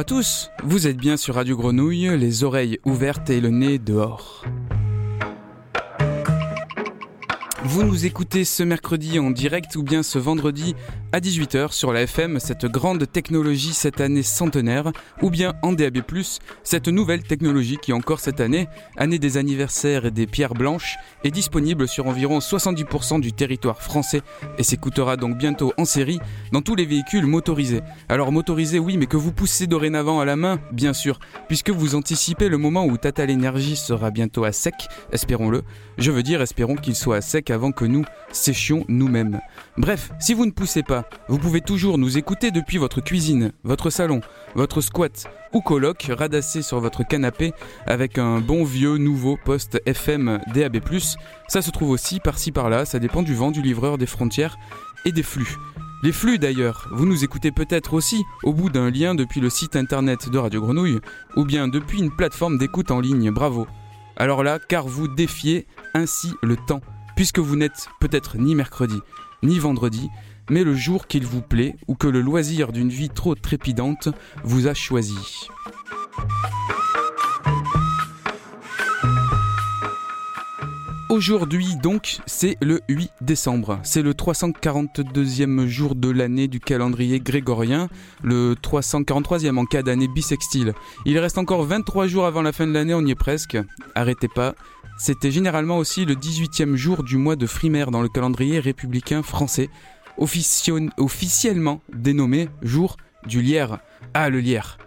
À tous, vous êtes bien sur Radio Grenouille, les oreilles ouvertes et le nez dehors. Vous nous écoutez ce mercredi en direct ou bien ce vendredi à 18h sur la FM, cette grande technologie cette année centenaire, ou bien en DAB+, cette nouvelle technologie qui encore cette année, année des anniversaires et des pierres blanches, est disponible sur environ 70% du territoire français et s'écoutera donc bientôt en série dans tous les véhicules motorisés. Alors motorisés oui, mais que vous poussez dorénavant à la main, bien sûr, puisque vous anticipez le moment où Tata l'énergie sera bientôt à sec, espérons-le. Je veux dire, espérons qu'il soit à sec avant que nous séchions nous-mêmes. Bref, si vous ne poussez pas, vous pouvez toujours nous écouter depuis votre cuisine, votre salon, votre squat ou coloc, radassé sur votre canapé avec un bon vieux nouveau poste FM DAB+. Ça se trouve aussi par-ci par-là, ça dépend du vent, du livreur, des frontières et des flux. Les flux d'ailleurs, vous nous écoutez peut-être aussi au bout d'un lien depuis le site internet de Radio Grenouille ou bien depuis une plateforme d'écoute en ligne, bravo. Alors là, car vous défiez ainsi le temps, puisque vous n'êtes peut-être ni mercredi, ni vendredi, mais le jour qu'il vous plaît ou que le loisir d'une vie trop trépidante vous a choisi. Aujourd'hui donc, c'est le 8 décembre. C'est le 342e jour de l'année du calendrier grégorien, le 343e en cas d'année bissextile. Il reste encore 23 jours avant la fin de l'année, on y est presque. Arrêtez pas. C'était généralement aussi le 18e jour du mois de frimaire dans le calendrier républicain français, officiellement dénommé jour du lierre. Ah, le lierre.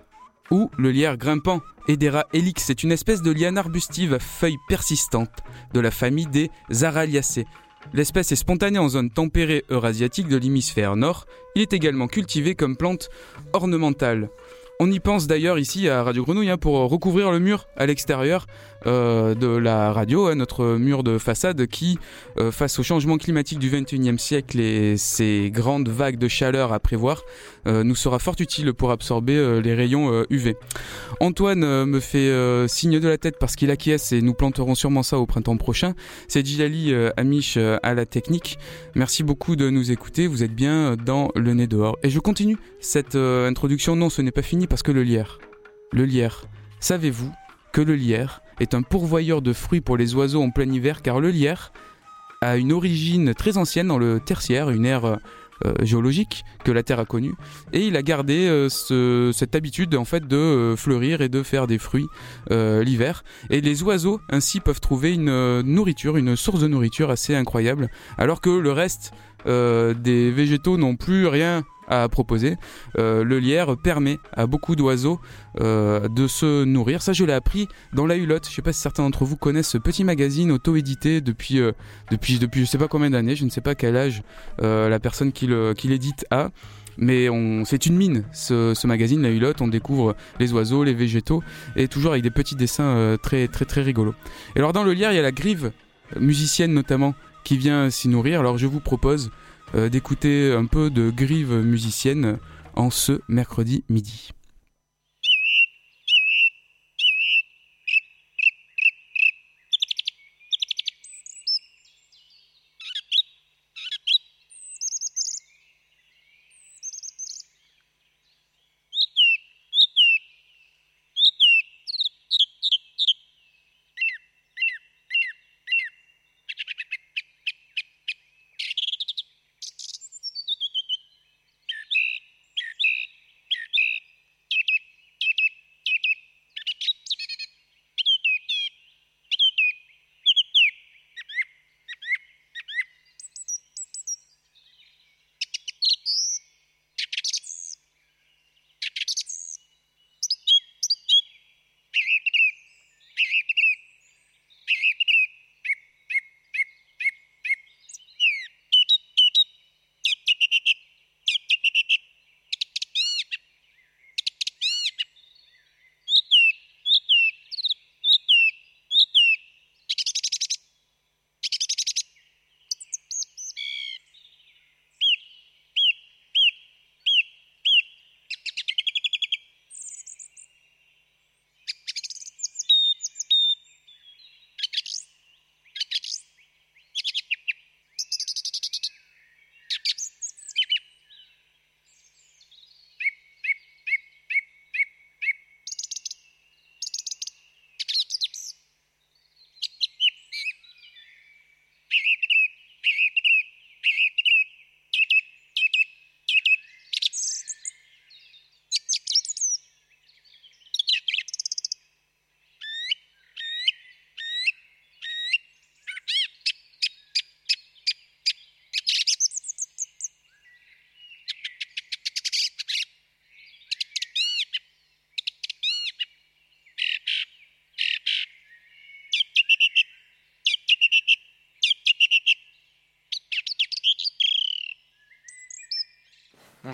Ou le lierre grimpant, Edera helix, c'est une espèce de liane arbustive à feuilles persistantes de la famille des Araliacées. L'espèce est spontanée en zone tempérée eurasiatique de l'hémisphère nord. Il est également cultivé comme plante ornementale. On y pense d'ailleurs ici à Radio Grenouille hein, pour recouvrir le mur à l'extérieur euh, de la radio, hein, notre mur de façade qui, euh, face au changement climatique du 21e siècle et ses grandes vagues de chaleur à prévoir, euh, nous sera fort utile pour absorber les rayons UV. Antoine me fait signe de la tête parce qu'il acquiesce et nous planterons sûrement ça au printemps prochain. C'est Gilali Amish à la technique. Merci beaucoup de nous écouter, vous êtes bien dans le nez dehors. Et je continue cette introduction, non ce n'est pas fini parce que le lierre, le lierre, savez-vous que le lierre est un pourvoyeur de fruits pour les oiseaux en plein hiver car le lierre a une origine très ancienne dans le tertiaire, une ère euh, géologique que la Terre a connue et il a gardé euh, cette habitude en fait de euh, fleurir et de faire des fruits l'hiver. Et les oiseaux ainsi peuvent trouver une nourriture, une source de nourriture assez incroyable alors que le reste des végétaux n'ont plus rien à proposer. Euh, le lierre permet à beaucoup d'oiseaux euh, de se nourrir. Ça, je l'ai appris dans la Hulotte. Je sais pas si certains d'entre vous connaissent ce petit magazine auto-édité depuis, euh, depuis, depuis je sais pas combien d'années. Je ne sais pas quel âge la personne qui l'édite a. Mais c'est une mine, ce, magazine, la Hulotte. On découvre les oiseaux, les végétaux, et toujours avec des petits dessins très, très, très rigolos. Et alors, dans le lierre, il y a la grive, musicienne notamment, qui vient s'y nourrir. Alors, je vous propose euh, d'écouter un peu de grive musicienne en ce mercredi midi.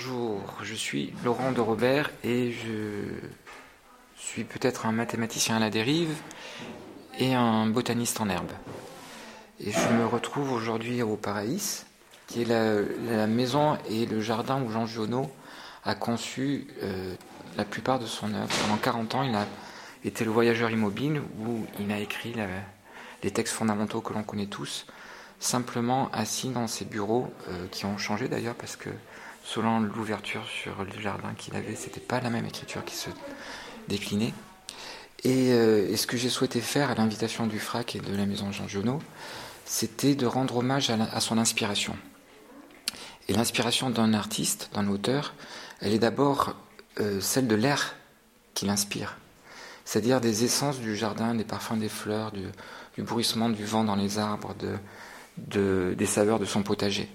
Bonjour, je suis Laurent de Robert et je suis peut-être un mathématicien à la dérive et un botaniste en herbe. Et je me retrouve aujourd'hui au Paraïs, qui est la, maison et le jardin où Jean Giono a conçu euh, la plupart de son œuvre. Pendant 40 ans, il a été le voyageur immobile où il a écrit les textes fondamentaux que l'on connaît tous, simplement assis dans ses bureaux, euh, qui ont changé d'ailleurs parce que selon l'ouverture sur le jardin qu'il avait, c'était pas la même écriture qui se déclinait. Euh, et, ce que j'ai souhaité faire à l'invitation du FRAC et de la maison Jean Giono, c'était de rendre hommage à, son inspiration. Et l'inspiration d'un artiste, d'un auteur, elle est d'abord euh, celle de l'air qui l'inspire, c'est-à-dire des essences du jardin, des parfums des fleurs, du, bruissement du vent dans les arbres, des saveurs de son potager.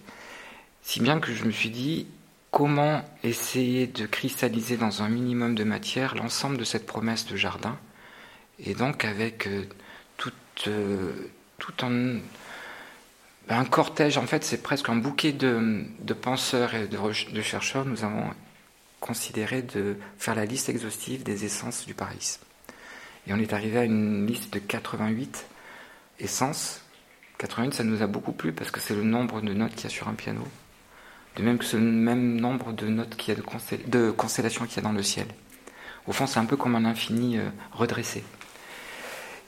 Si bien que je me suis dit, comment essayer de cristalliser dans un minimum de matière l'ensemble de cette promesse de jardin, et donc avec euh, tout, euh, tout un, ben, un, cortège, en fait c'est presque un bouquet de, penseurs et de, de, chercheurs, nous avons considéré de faire la liste exhaustive des essences du Paris. Et on est arrivé à une liste de 88 essences. 88, ça nous a beaucoup plu parce que c'est le nombre de notes qu'il y a sur un piano de même que ce même nombre de notes qu'il y a de, constellations qu'il y a dans le ciel. Au fond, c'est un peu comme un infini euh, redressé.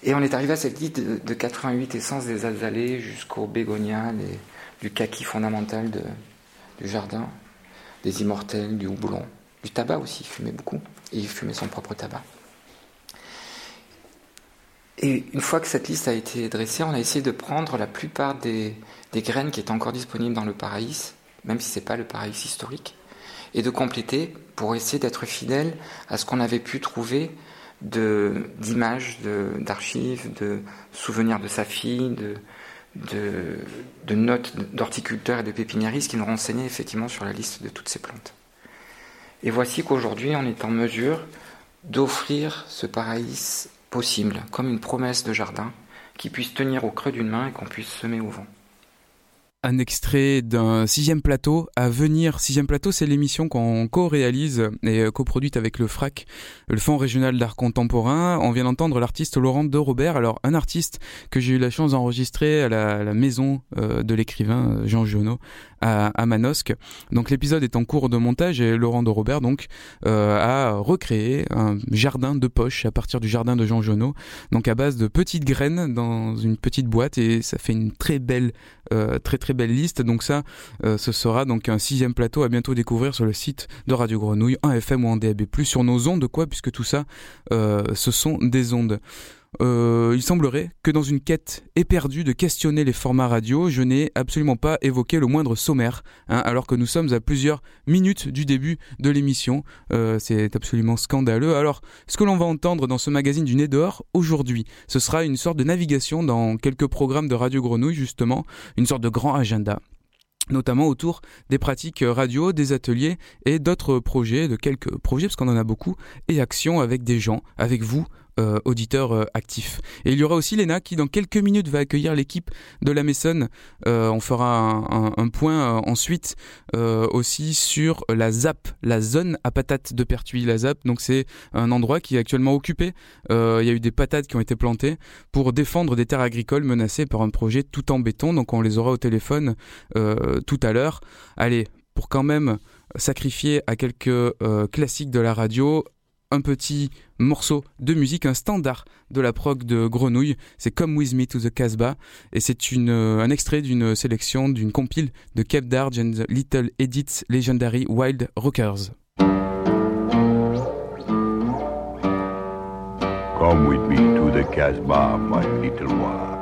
Et on est arrivé à cette liste de, 88 essences des azalées jusqu'au bégonia, du kaki fondamental du jardin, des immortels, du houblon, du tabac aussi, il fumait beaucoup, et il fumait son propre tabac. Et une fois que cette liste a été dressée, on a essayé de prendre la plupart des, des graines qui étaient encore disponibles dans le Paraïs même si ce n'est pas le Paraïs historique, et de compléter pour essayer d'être fidèle à ce qu'on avait pu trouver d'images, d'archives, de, souvenirs de sa fille, de, notes d'horticulteurs et de pépiniéristes qui nous renseignaient effectivement sur la liste de toutes ces plantes. Et voici qu'aujourd'hui on est en mesure d'offrir ce paraïs possible, comme une promesse de jardin qui puisse tenir au creux d'une main et qu'on puisse semer au vent un extrait d'un sixième plateau à venir. Sixième plateau, c'est l'émission qu'on co-réalise et euh, coproduite avec le FRAC, le Fonds régional d'art contemporain. On vient d'entendre l'artiste Laurent de Robert. Alors, un artiste que j'ai eu la chance d'enregistrer à la, maison euh, de l'écrivain euh, Jean Giono à, Manosque. Donc l'épisode est en cours de montage et Laurent de Robert donc euh, a recréé un jardin de poche à partir du jardin de Jean Genot, donc à base de petites graines dans une petite boîte et ça fait une très belle euh, très très belle liste. Donc ça, euh, ce sera donc un sixième plateau à bientôt découvrir sur le site de Radio Grenouille en FM ou en DAB+, sur nos ondes quoi, puisque tout ça, ce sont des ondes. Euh, il semblerait que dans une quête éperdue de questionner les formats radio, je n'ai absolument pas évoqué le moindre sommaire, hein, alors que nous sommes à plusieurs minutes du début de l'émission. Euh, c'est absolument scandaleux. Alors, ce que l'on va entendre dans ce magazine du Nez dehors aujourd'hui, ce sera une sorte de navigation dans quelques programmes de Radio Grenouille, justement, une sorte de grand agenda notamment autour des pratiques radio, des ateliers et d'autres projets, de quelques projets, parce qu'on en a beaucoup, et actions avec des gens, avec vous, euh, auditeurs euh, actifs. Et il y aura aussi Léna qui dans quelques minutes va accueillir l'équipe de la Maison. Euh, on fera un, point ensuite aussi sur la ZAP, la zone à patates de Pertuis. La ZAP, donc c'est un endroit qui est actuellement occupé. il y a eu des patates qui ont été plantées pour défendre des terres agricoles menacées par un projet tout en béton. Donc on les aura au téléphone tout à l'heure. Allez, pour quand même sacrifier à quelques classiques de la radio, un petit morceau de musique, un standard de la prog de Grenouille. C'est Come With Me to the Casbah et c'est euh, un extrait d'une sélection d'une compile de Kev Darge and Little Edits Legendary Wild Rockers. Come with me to the Casbah, my little one.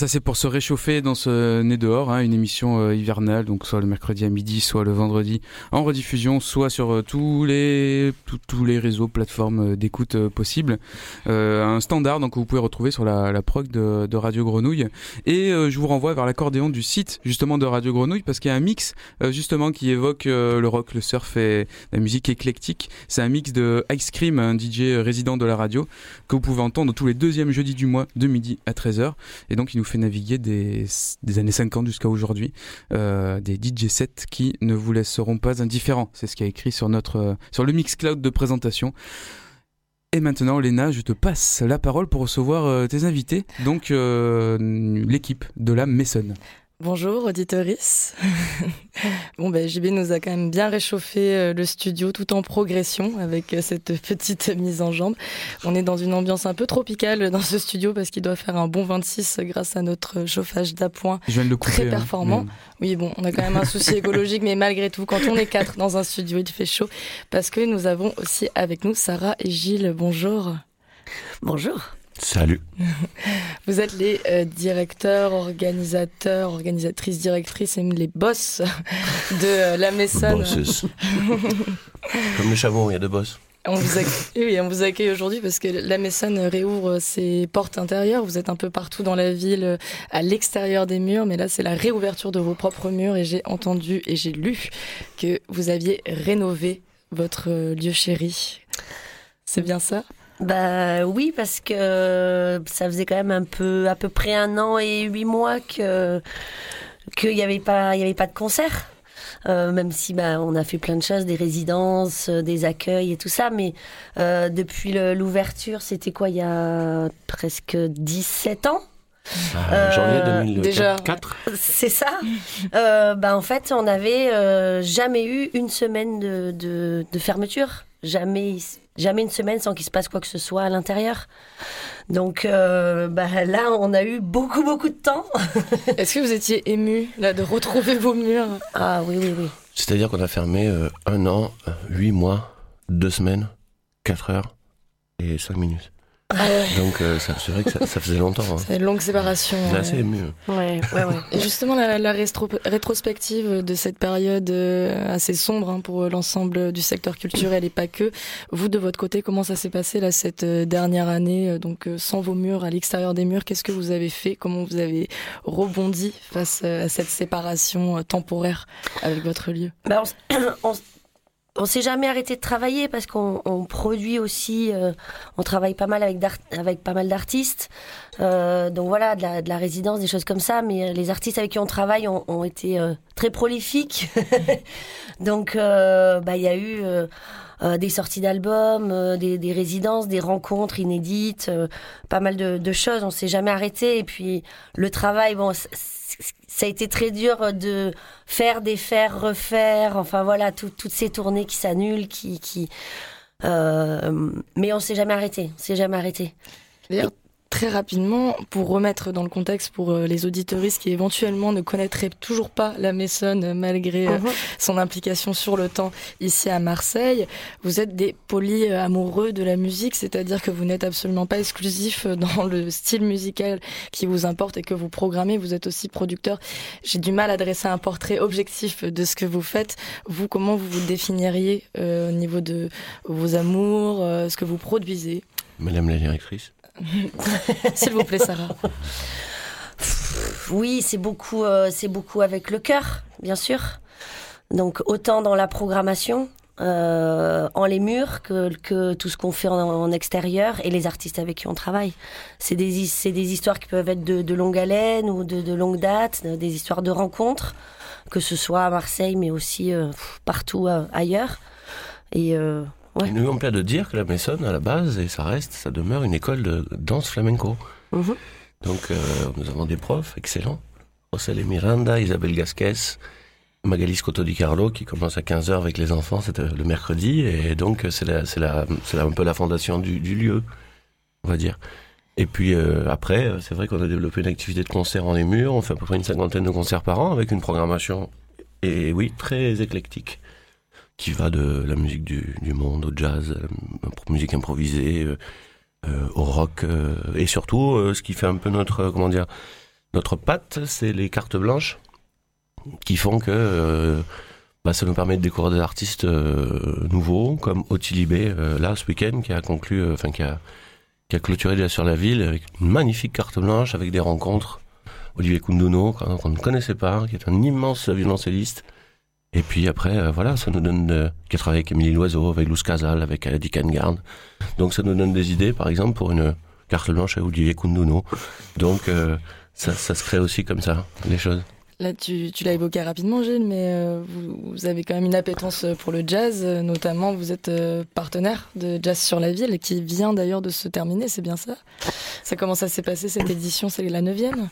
Ça c'est pour se réchauffer dans ce nez dehors, hein, une émission euh, hivernale, donc soit le mercredi à midi, soit le vendredi en rediffusion, soit sur euh, tous les tous les réseaux, plateformes euh, d'écoute possibles. un standard donc que vous pouvez retrouver sur la, la prog de, Radio Grenouille. Et je vous renvoie vers l'accordéon du site justement de Radio Grenouille parce qu'il y a un mix justement qui évoque le rock, le surf et la musique éclectique. C'est un mix de Ice Cream, un DJ résident de la radio que vous pouvez entendre tous les deuxièmes jeudis du mois de midi à 13h. Et donc il nous fait naviguer des, années 50 jusqu'à aujourd'hui, euh, des DJ sets qui ne vous laisseront pas indifférents. C'est ce qui a écrit sur notre euh, sur le Mixcloud de présentation. Et maintenant, Léna, je te passe la parole pour recevoir euh, tes invités, donc l'équipe de la Maison. Bonjour auditoris. bon ben JB nous a quand même bien réchauffé euh, le studio tout en progression avec euh, cette petite mise en jambe. On est dans une ambiance un peu tropicale dans ce studio parce qu'il doit faire un bon 26 grâce à notre chauffage d'appoint très hein, performant. Oui bon, on a quand même un souci écologique mais malgré tout quand on est quatre dans un studio, il fait chaud parce que nous avons aussi avec nous Sarah et Gilles. Bonjour. Bonjour. Salut. Vous êtes les euh, directeurs, organisateurs, organisatrices, directrices et les boss de euh, la Maison. Comme le chavon, il y a deux boss. On vous accueille, oui, on vous accueille aujourd'hui parce que la Maison réouvre ses portes intérieures. Vous êtes un peu partout dans la ville, à l'extérieur des murs, mais là c'est la réouverture de vos propres murs et j'ai entendu et j'ai lu que vous aviez rénové votre euh, lieu chéri. C'est bien ça? Bah oui, parce que ça faisait quand même un peu, à peu près un an et huit mois que qu'il n'y avait pas, il y avait pas de concert. Euh, même si bah, on a fait plein de choses, des résidences, euh, des accueils et tout ça, mais euh, depuis l'ouverture, c'était quoi, il y a presque 17 ans? Ah, janvier 2004 C'est ça. bah, en fait, on n'avait jamais eu une semaine de, de, de fermeture. Jamais jamais une semaine sans qu'il se passe quoi que ce soit à l'intérieur. Donc euh, bah, là, on a eu beaucoup, beaucoup de temps. Est-ce que vous étiez ému là, de retrouver vos murs? Ah oui, oui, oui. C'est-à-dire qu'on a fermé euh, un an, huit mois, deux semaines, quatre heures et cinq minutes. Ah Donc euh, c'est vrai que ça, faisait longtemps. Hein. C'est une longue séparation. C'est assez ému. Ouais, ouais, ouais. Et justement, la, rétrospective de cette période euh, assez sombre hein, pour l'ensemble du secteur culturel et pas que. Vous, de votre côté, comment ça s'est passé là cette euh, dernière année Donc sans vos murs, à l'extérieur des murs, qu'est-ce que vous avez fait Comment vous avez rebondi face à cette séparation temporaire avec votre lieu? Bah, on, on s'est jamais arrêté de travailler parce qu'on produit aussi, euh, on travaille pas mal avec, avec pas mal d'artistes. Euh, donc voilà, de la, de résidence, des choses comme ça. Mais euh, les artistes avec qui on travaille ont, été très prolifiques. donc bah il y a eu des sorties d'albums, des, des, résidences, des rencontres inédites, pas mal de, de choses. On s'est jamais arrêté. Et puis le travail, bon ça a été très dur de faire, défaire, refaire. Enfin voilà, toutes ces tournées qui s'annulent, qui, qui euh, mais on s'est jamais arrêté. On s'est jamais arrêté. Très rapidement, pour remettre dans le contexte pour euh, les auditoristes qui éventuellement ne connaîtraient toujours pas la Maison euh, malgré euh, uh-huh. son implication sur le temps ici à Marseille, vous êtes des polis amoureux de la musique, c'est-à-dire que vous n'êtes absolument pas exclusif dans le style musical qui vous importe et que vous programmez, vous êtes aussi producteur. J'ai du mal à dresser un portrait objectif de ce que vous faites. Vous, comment vous vous définiriez au niveau de vos amours, ce que vous produisez? Madame la directrice S'il vous plaît, Sarah. Oui, c'est beaucoup, euh, c'est beaucoup avec le cœur, bien sûr. Donc autant dans la programmation, euh, en les murs, que, tout ce qu'on fait en, extérieur et les artistes avec qui on travaille. C'est des, histoires qui peuvent être de, longue haleine ou de, longue date, des histoires de rencontres, que ce soit à Marseille, mais aussi euh, partout ailleurs. Et il nous plaît de dire que la Maison, à la base, et ça reste, ça demeure une école de danse flamenco. Mhm. Donc, euh, nous avons des profs excellents. Roselle Miranda, Isabelle Gasquez, Magali Scotto Di Carlo, qui commence à 15h avec les enfants, c'est le mercredi. Et donc, c'est la, c'est la, c'est un peu la fondation du, lieu, on va dire. Et puis euh, après, c'est vrai qu'on a développé une activité de concert en les murs. On fait à peu près une cinquantaine de concerts par an avec une programmation, et oui, très éclectique qui va de la musique du, monde au jazz, musique improvisée, euh, euh, au rock, euh, et surtout, ce qui fait un peu notre, comment dire, notre patte, c'est les cartes blanches qui font que bah, ça nous permet de découvrir des artistes nouveaux, comme Otilibé, là, ce week-end, qui a conclu, enfin, qui a clôturé déjà sur la ville avec une magnifique carte blanche avec des rencontres. Olivier Kunduno, qu'on ne connaissait pas, qui est un immense violoncelliste. Et puis après, euh, voilà, ça nous donne, euh, qui a travaillé avec Émilie Loiseau, avec Luz Casal, avec Adi Kangard. Donc ça nous donne des idées, par exemple, pour une carte blanche à Olivier Kunduno. Donc euh, ça, ça se crée aussi comme ça, les choses. Là, tu, l'as évoqué rapidement, Gilles, mais euh, vous, avez quand même une appétence pour le jazz. euh, Notamment, vous êtes euh, partenaire de Jazz sur la ville, qui vient d'ailleurs de se terminer, c'est bien ça? Ça commence à s'est passé cette édition? C'est la neuvième?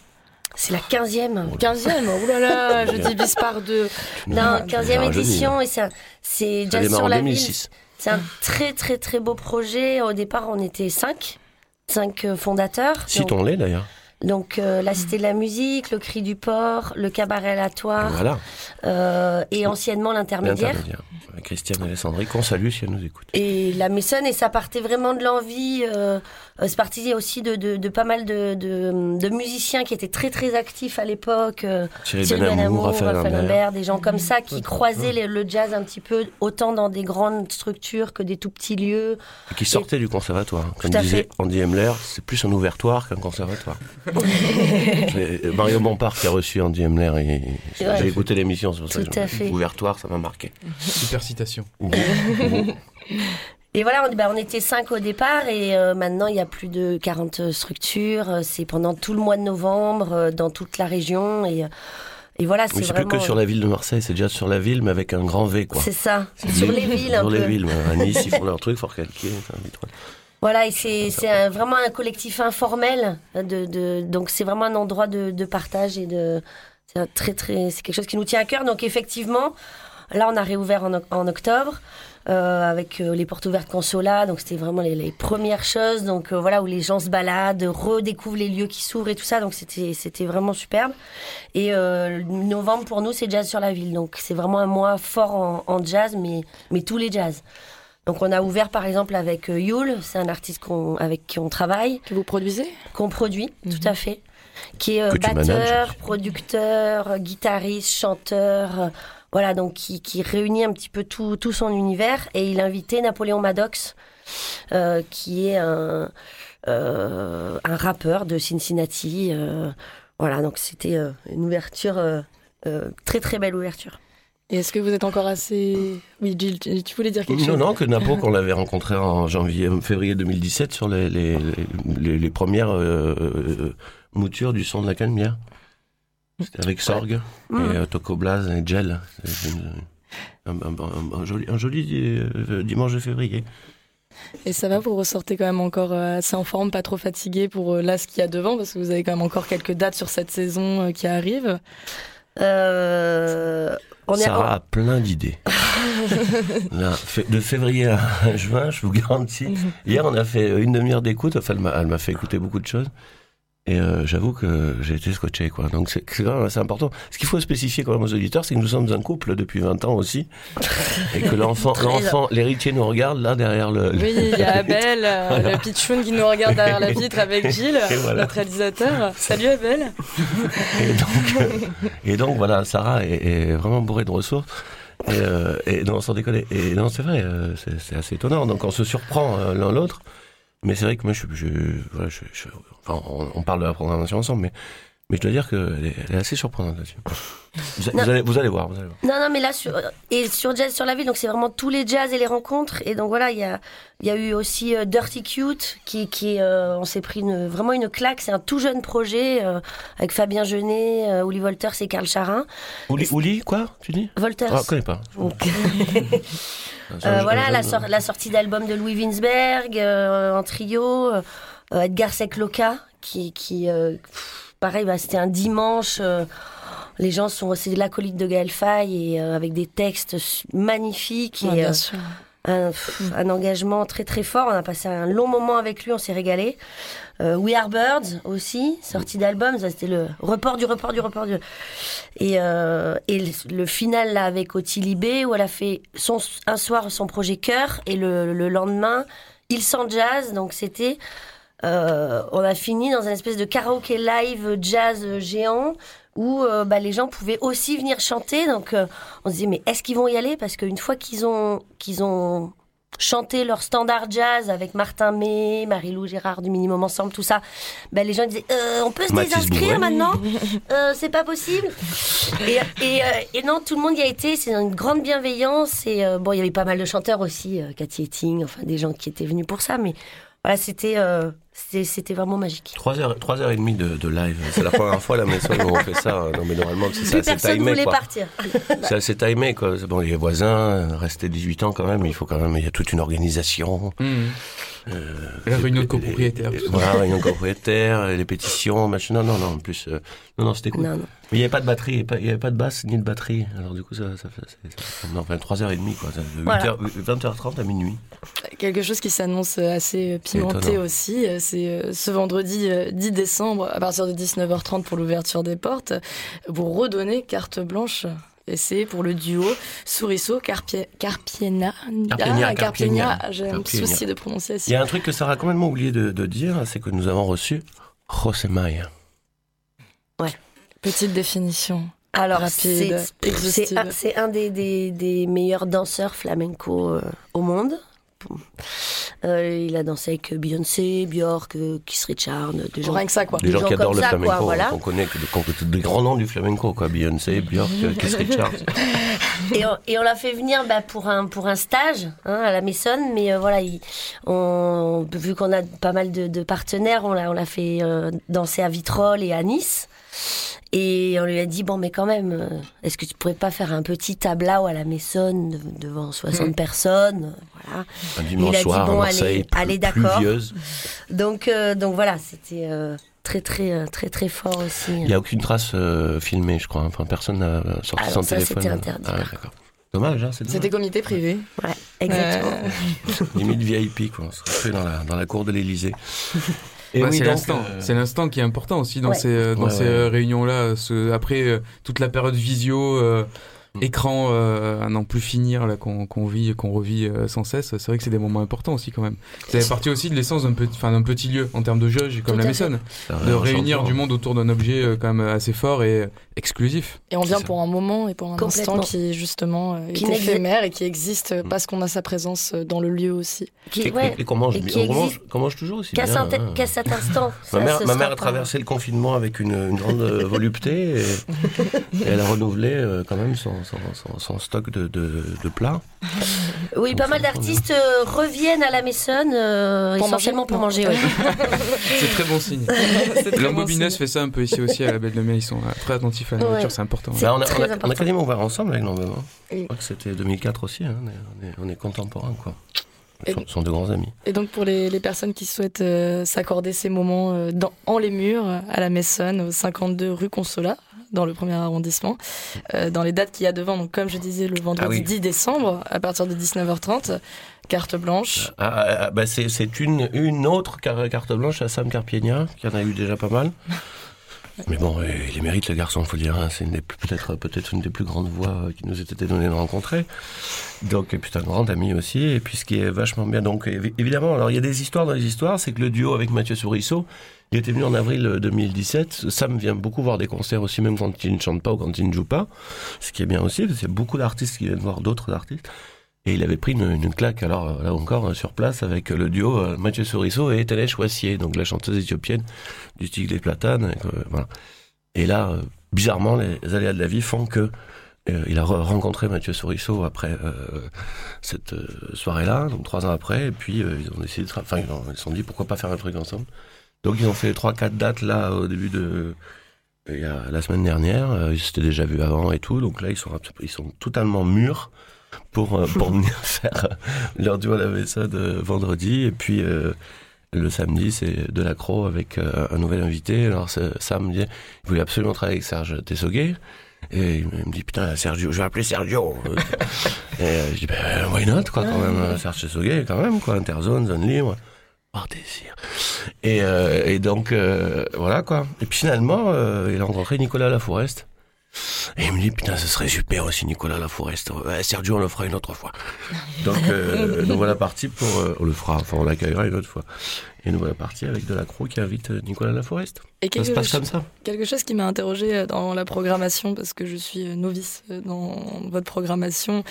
C'est la 15e. 15e Oh là là, je divise par deux. Non, Ça 15e rajeunit. édition et c'est démarre sur la ville. 2006. C'est un très très très beau projet. Au départ, on était cinq, cinq euh, fondateurs. Donc, Citons-les d'ailleurs. donc, euh, la Cité de la Musique, le Cri du Port, le Cabaret aléatoire Voilà, euh, et anciennement l'Intermédiaire. Christiane Alessandri, qu'on salue si elle nous écoute. Et la Maison, et ça partait vraiment de l'envie. Euh, c'est parti aussi de, de, de pas mal de, de, de musiciens qui étaient très très actifs à l'époque. euh, Thierry Cyril Benamour, Benamour, Raphaël. Imbert, des gens comme ça qui croisaient les- le jazz un petit peu autant dans des grandes structures que des tout petits lieux. Et qui sortait du conservatoire. Comme disait. Andy Hemler, c'est plus un ouvertoire qu'un conservatoire. Euh, Mario Bompard qui a reçu Andy Hemler et j'ai Ouais. écouté l'émission, c'est pour ça Tout que à fait. ouvertoire, ça m'a marqué. Super citation. Et voilà, on, bah, on était cinq au départ et euh, maintenant il y a plus de 40 structures. Euh, C'est pendant tout le mois de novembre euh, dans toute la région et, et voilà, c'est vraiment. plus que sur la ville de Marseille, c'est déjà sur la ville, mais avec un grand V, quoi. C'est ça, sur les villes un Sur peu. les villes, à Nice, ils font leur truc, Fort Calquier. Voilà, et c'est vraiment un collectif informel. De, de, donc c'est vraiment un endroit de, de partage et de. C'est très très. C'est quelque chose qui nous tient à cœur. Donc effectivement, là on a réouvert en octobre. Euh, avec euh, les portes ouvertes Consola, donc c'était vraiment les, les premières choses, donc euh, voilà où les gens se baladent, redécouvrent les lieux qui s'ouvrent et tout ça, donc c'était c'était vraiment superbe. Et euh, novembre pour nous c'est jazz sur la ville, donc c'est vraiment un mois fort en, en jazz, mais mais tous les jazz. Donc on a ouvert par exemple avec euh, Yule, c'est un artiste qu'on- avec qui on travaille, Que vous produisez? Qu'on produit, tout à fait, qui est euh, manages. batteur, producteur, guitariste, chanteur, euh, voilà donc qui, qui réunit un petit peu tout, tout son univers et il a invité Napoléon Maddox, euh, qui est un, euh, un rappeur de Cincinnati, euh, voilà donc c'était euh, une ouverture, euh, euh, très très belle ouverture. Et est-ce que vous êtes encore assez... Oui, Gilles, tu tu voulais dire quelque Non, chose non, que Napo, qu'on l'avait rencontré en janvier, février 2017 sur les, les, les, les premières moutures du son de la calmière. C'était avec Sorg Mm. et Toko Blaz et Gel. Un, un- un- un joli, un joli euh, dimanche de février. Et ça va, vous ressortez quand même encore euh, assez en forme, pas trop fatigué pour là ce qu'il y a devant, parce que vous avez quand même encore quelques dates sur cette saison qui arrivent. Euh, on est Sarah a plein d'idées. De février à juin, je vous garantis. Hier, on a fait une demi-heure d'écoute. Enfin, elle m'a fait écouter beaucoup de choses. Et euh, j'avoue que j'ai été scotché, quoi. Donc c'est quand même assez important. Ce qu'il faut spécifier quand même aux auditeurs, c'est que nous sommes un couple depuis 20 ans aussi. Et que l'enfant, l'enfant, l'héritier nous regarde là derrière le... Oui, il y a Abel, euh, le pitchoun qui nous regarde derrière la vitre avec Gilles, voilà. notre réalisateur. Salut Abel Et donc, et donc voilà, Sarah est, est vraiment bourrée de ressources. Et, euh, et non, sans déconner. Et non, c'est vrai, euh, c'est assez étonnant. Donc on se surprend l'un l'autre. Mais c'est vrai que moi, je, je, voilà, je, je- enfin, on, on parle de la programmation ensemble, mais, mais je dois dire qu'elle est, elle est assez surprenante là-dessus. Vous, vous allez, vous allez voir, vous allez voir. Non, non, mais là, sur, et sur Jazz sur la ville, donc c'est vraiment tous les jazz et les rencontres. Et donc voilà, il y a, il y a eu aussi euh, Dirty Cute, qui, qui euh, on s'est pris une, vraiment une claque. C'est un tout jeune projet euh, avec Fabien Genet, euh, Uli Wolters et Karl Charin. Ouli, Ouli, quoi, tu dis? Wolters. Ah, je connais pas. Euh, voilà, la, la sortie d'album de Louis Winsberg euh, en trio, euh, euh, Edgar Secloca, qui, qui euh, pff, pareil, bah, c'était un dimanche. euh, les gens sont, c'est l'acolyte de Gaël Faye et euh, avec des textes magnifiques. Ouais, et, Bien euh, sûr. un, un, engagement très très fort. On a passé un long moment avec lui, on s'est régalé. Euh, We Are Birds aussi, sortie d'album, ça c'était le report du report du report du... Et, euh, et le, final là avec Ottilie B où elle a fait son, un soir son projet Cœur et le, le lendemain Il sent jazz, donc c'était... Euh, on a fini dans une espèce de karaoké live jazz géant où euh, bah, les gens pouvaient aussi venir chanter. Donc euh, on se disait mais est-ce qu'ils vont y aller? Parce qu'une fois qu'ils ont qu'ils ont chanté leur standard jazz avec Martin May, Marie-Lou Gérard du Minimum Ensemble, tout ça, bah, les gens disaient on peut se désinscrire maintenant? C'est pas possible. Et, et, et, non, tout le monde y a été. C'est une grande bienveillance. Et bon, il y avait pas mal de chanteurs aussi, Cathy Etting, enfin des gens qui étaient venus pour ça, mais voilà, c'était c'était vraiment magique. 3 heures, 3 heures et demie de, de live. C'est la première fois à la maison où on fait ça. Non, mais normalement, c'est assez timé. voulait quoi. partir. c'est assez timé, quoi. Bon, les voisins, rester 18 ans quand même, il faut quand même, il y a toute une organisation. Mmh. Euh, la réunion de copropriétaires. Voilà, réunion de copropriétaires, les pétitions, machin. Non, non, non, en plus, euh, non, non, c'était cool. Non, non. Mais il n'y avait pas de batterie, il n'y avait pas de basse ni de batterie. Alors du coup, ça, ça fait, ça, non, enfin, 3h30, quoi. De voilà. 20h, 20h30 à minuit. Quelque chose qui s'annonce assez pimenté aussi, c'est euh, ce vendredi 10 décembre, à partir de 19h30 pour l'ouverture des portes, vous redonnez carte blanche et c'est pour le duo Sourisso Carpiena. Carpiena, ah, Carpiena. J'ai un souci de prononciation. Il y a un truc que Sarah a complètement oublié de, de dire, c'est que nous avons reçu José Maya. Ouais. Petite définition. Alors, c'est un, un des, des, des, meilleurs danseurs flamenco euh, au monde. Euh, il a dansé avec Beyoncé, Björk, Keith Richards, des gens, Rien que ça, quoi. Des, gens, qui adorent le flamenco, quoi, voilà. on connaît que des, grands noms du flamenco, quoi. Beyoncé, Björk, Keith Richards. et on, et on l'a fait venir bah, pour, un, pour un stage hein, à la Maison, mais euh, voilà, il, on, vu qu'on a pas mal de, de partenaires, on l'a fait euh, danser à Vitrolles et à Nice. Et on lui a dit, bon, mais quand même, euh, est-ce que tu pourrais pas faire un petit tableau à la Maison devant 60 mmh. personnes voilà. Un dimanche il a soir, dit, bon, allez, allez d'accord. Donc, euh, donc voilà, c'était euh, très, très, très, très fort aussi. Il n'y a aucune trace filmée, je crois. Enfin, personne n'a sorti Alors, son ça, téléphone. C'était interdit. Ah, d'accord. Dommage, hein, C'était comité privé. Ouais, exactement. Limite VIP, quoi. On serait fait dans la, dans la cour de l'Elysée. Bah, c'est l'instant. Euh, c'est l'instant qui est important aussi dans ces, euh, dans ces euh, réunions-là. Après toute la période visio, Mm. Écran euh, à n'en plus finir là qu'on vit qu'on revit euh, sans cesse c'est vrai que c'est des moments importants aussi quand même. C'est partie aussi de l'essence d'un petit enfin d'un petit lieu en termes de jeu comme la Maison de réunir du monde autour d'un objet euh, quand même assez fort et exclusif. Et on vient pour un moment et pour un instant qui justement qui est éphémère et qui existe mm. parce qu'on a sa présence dans le lieu aussi. Qui, ouais, et, qu'on mange, on mange, toujours aussi qu'à hein. cet instant. Ma mère, ma mère a traversé le confinement avec une, une grande volupté et, et, elle a renouvelé quand même son, son, stock de, de, de plats. Oui, pas mal d'artistes euh, reviennent à la Maison euh, essentiellement pour manger. c'est très bon signe. L'Ambobinus fait ça un peu ici aussi à la Belle de Mai. Ils sont euh, très attentifs à la nourriture, c'est important. Bah, on, a, on, a, quasiment ouvert ensemble avec l'Ambobin. Je crois que c'était 2004 aussi. Hein. On, est, on, est, contemporains, quoi. Ils sont, sont, de grands amis. Et donc pour les, les personnes qui souhaitent s'accorder ces moments dans, en les murs, à la Maison, au 52 rue Consola, dans le premier arrondissement, euh, dans les dates qu'il y a devant. Donc, comme je disais, le vendredi 10 ah décembre, à partir de 19h30, carte blanche. Ah, ah, ah bah c'est une, une autre carte blanche à Sam Carpienia, qui en a eu déjà pas mal. Mais bon, il mérite le garçon, faut dire. Hein. C'est peut-être peut-être une des plus grandes voix qui nous ait été donnée de rencontrer. Donc, et puis un grand ami aussi. Et puis ce qui est vachement bien. Donc évidemment, alors il y a des histoires dans les histoires. C'est que le duo avec Mathieu Sourisseau, il était venu en avril 2017. Sam vient beaucoup voir des concerts aussi, même quand il ne chante pas ou quand il ne joue pas. Ce qui est bien aussi, parce qu'il y a beaucoup d'artistes qui viennent voir d'autres artistes. Et il avait pris une, claque, alors là encore, sur place, avec le duo euh, Mathieu Souriceau et Télèche Wassier, donc la chanteuse éthiopienne du Tigre des Platanes. Et, euh, là, euh, bizarrement, les aléas de la vie font que il a rencontré Mathieu Souriceau après cette soirée-là, donc trois ans après, et puis ils ont décidé, de enfin ils se sont dit pourquoi pas faire un truc ensemble. Donc ils ont fait trois quatre dates là au début de a, la semaine dernière. Euh, ils s'étaient déjà vus avant et tout. Donc là ils sont ils sont totalement mûrs pour euh, pour venir faire leur duo à la vaisselle de vendredi et puis euh, le samedi, c'est de l'accro avec un nouvel invité. Alors Sam il voulait absolument travailler avec Serge Tessoguet. Et il me dit, putain, Sergio, je vais appeler Sergio. et euh, je dis, ben, why not, quoi, quand même, Sergio Soguet, quand même, quoi, interzone, zone libre. Par désir. Et, euh, et donc, euh, voilà, quoi. Et puis finalement, euh, il a rencontré Nicolas Lafourest. Et il me dit, putain, ce serait super aussi, Nicolas Lafourest. Ouais, Sergio, on le fera une autre fois. Donc, nous voilà partis pour... on le fera, enfin, on l'accueillera une autre fois. Et nous voilà partis avec de l'accro qui invite euh, Nicolas Laforest. Et Ça se quelque, passe comme ça. quelque chose qui m'a interrogé euh, dans la programmation, parce que je suis euh, novice dans votre programmation,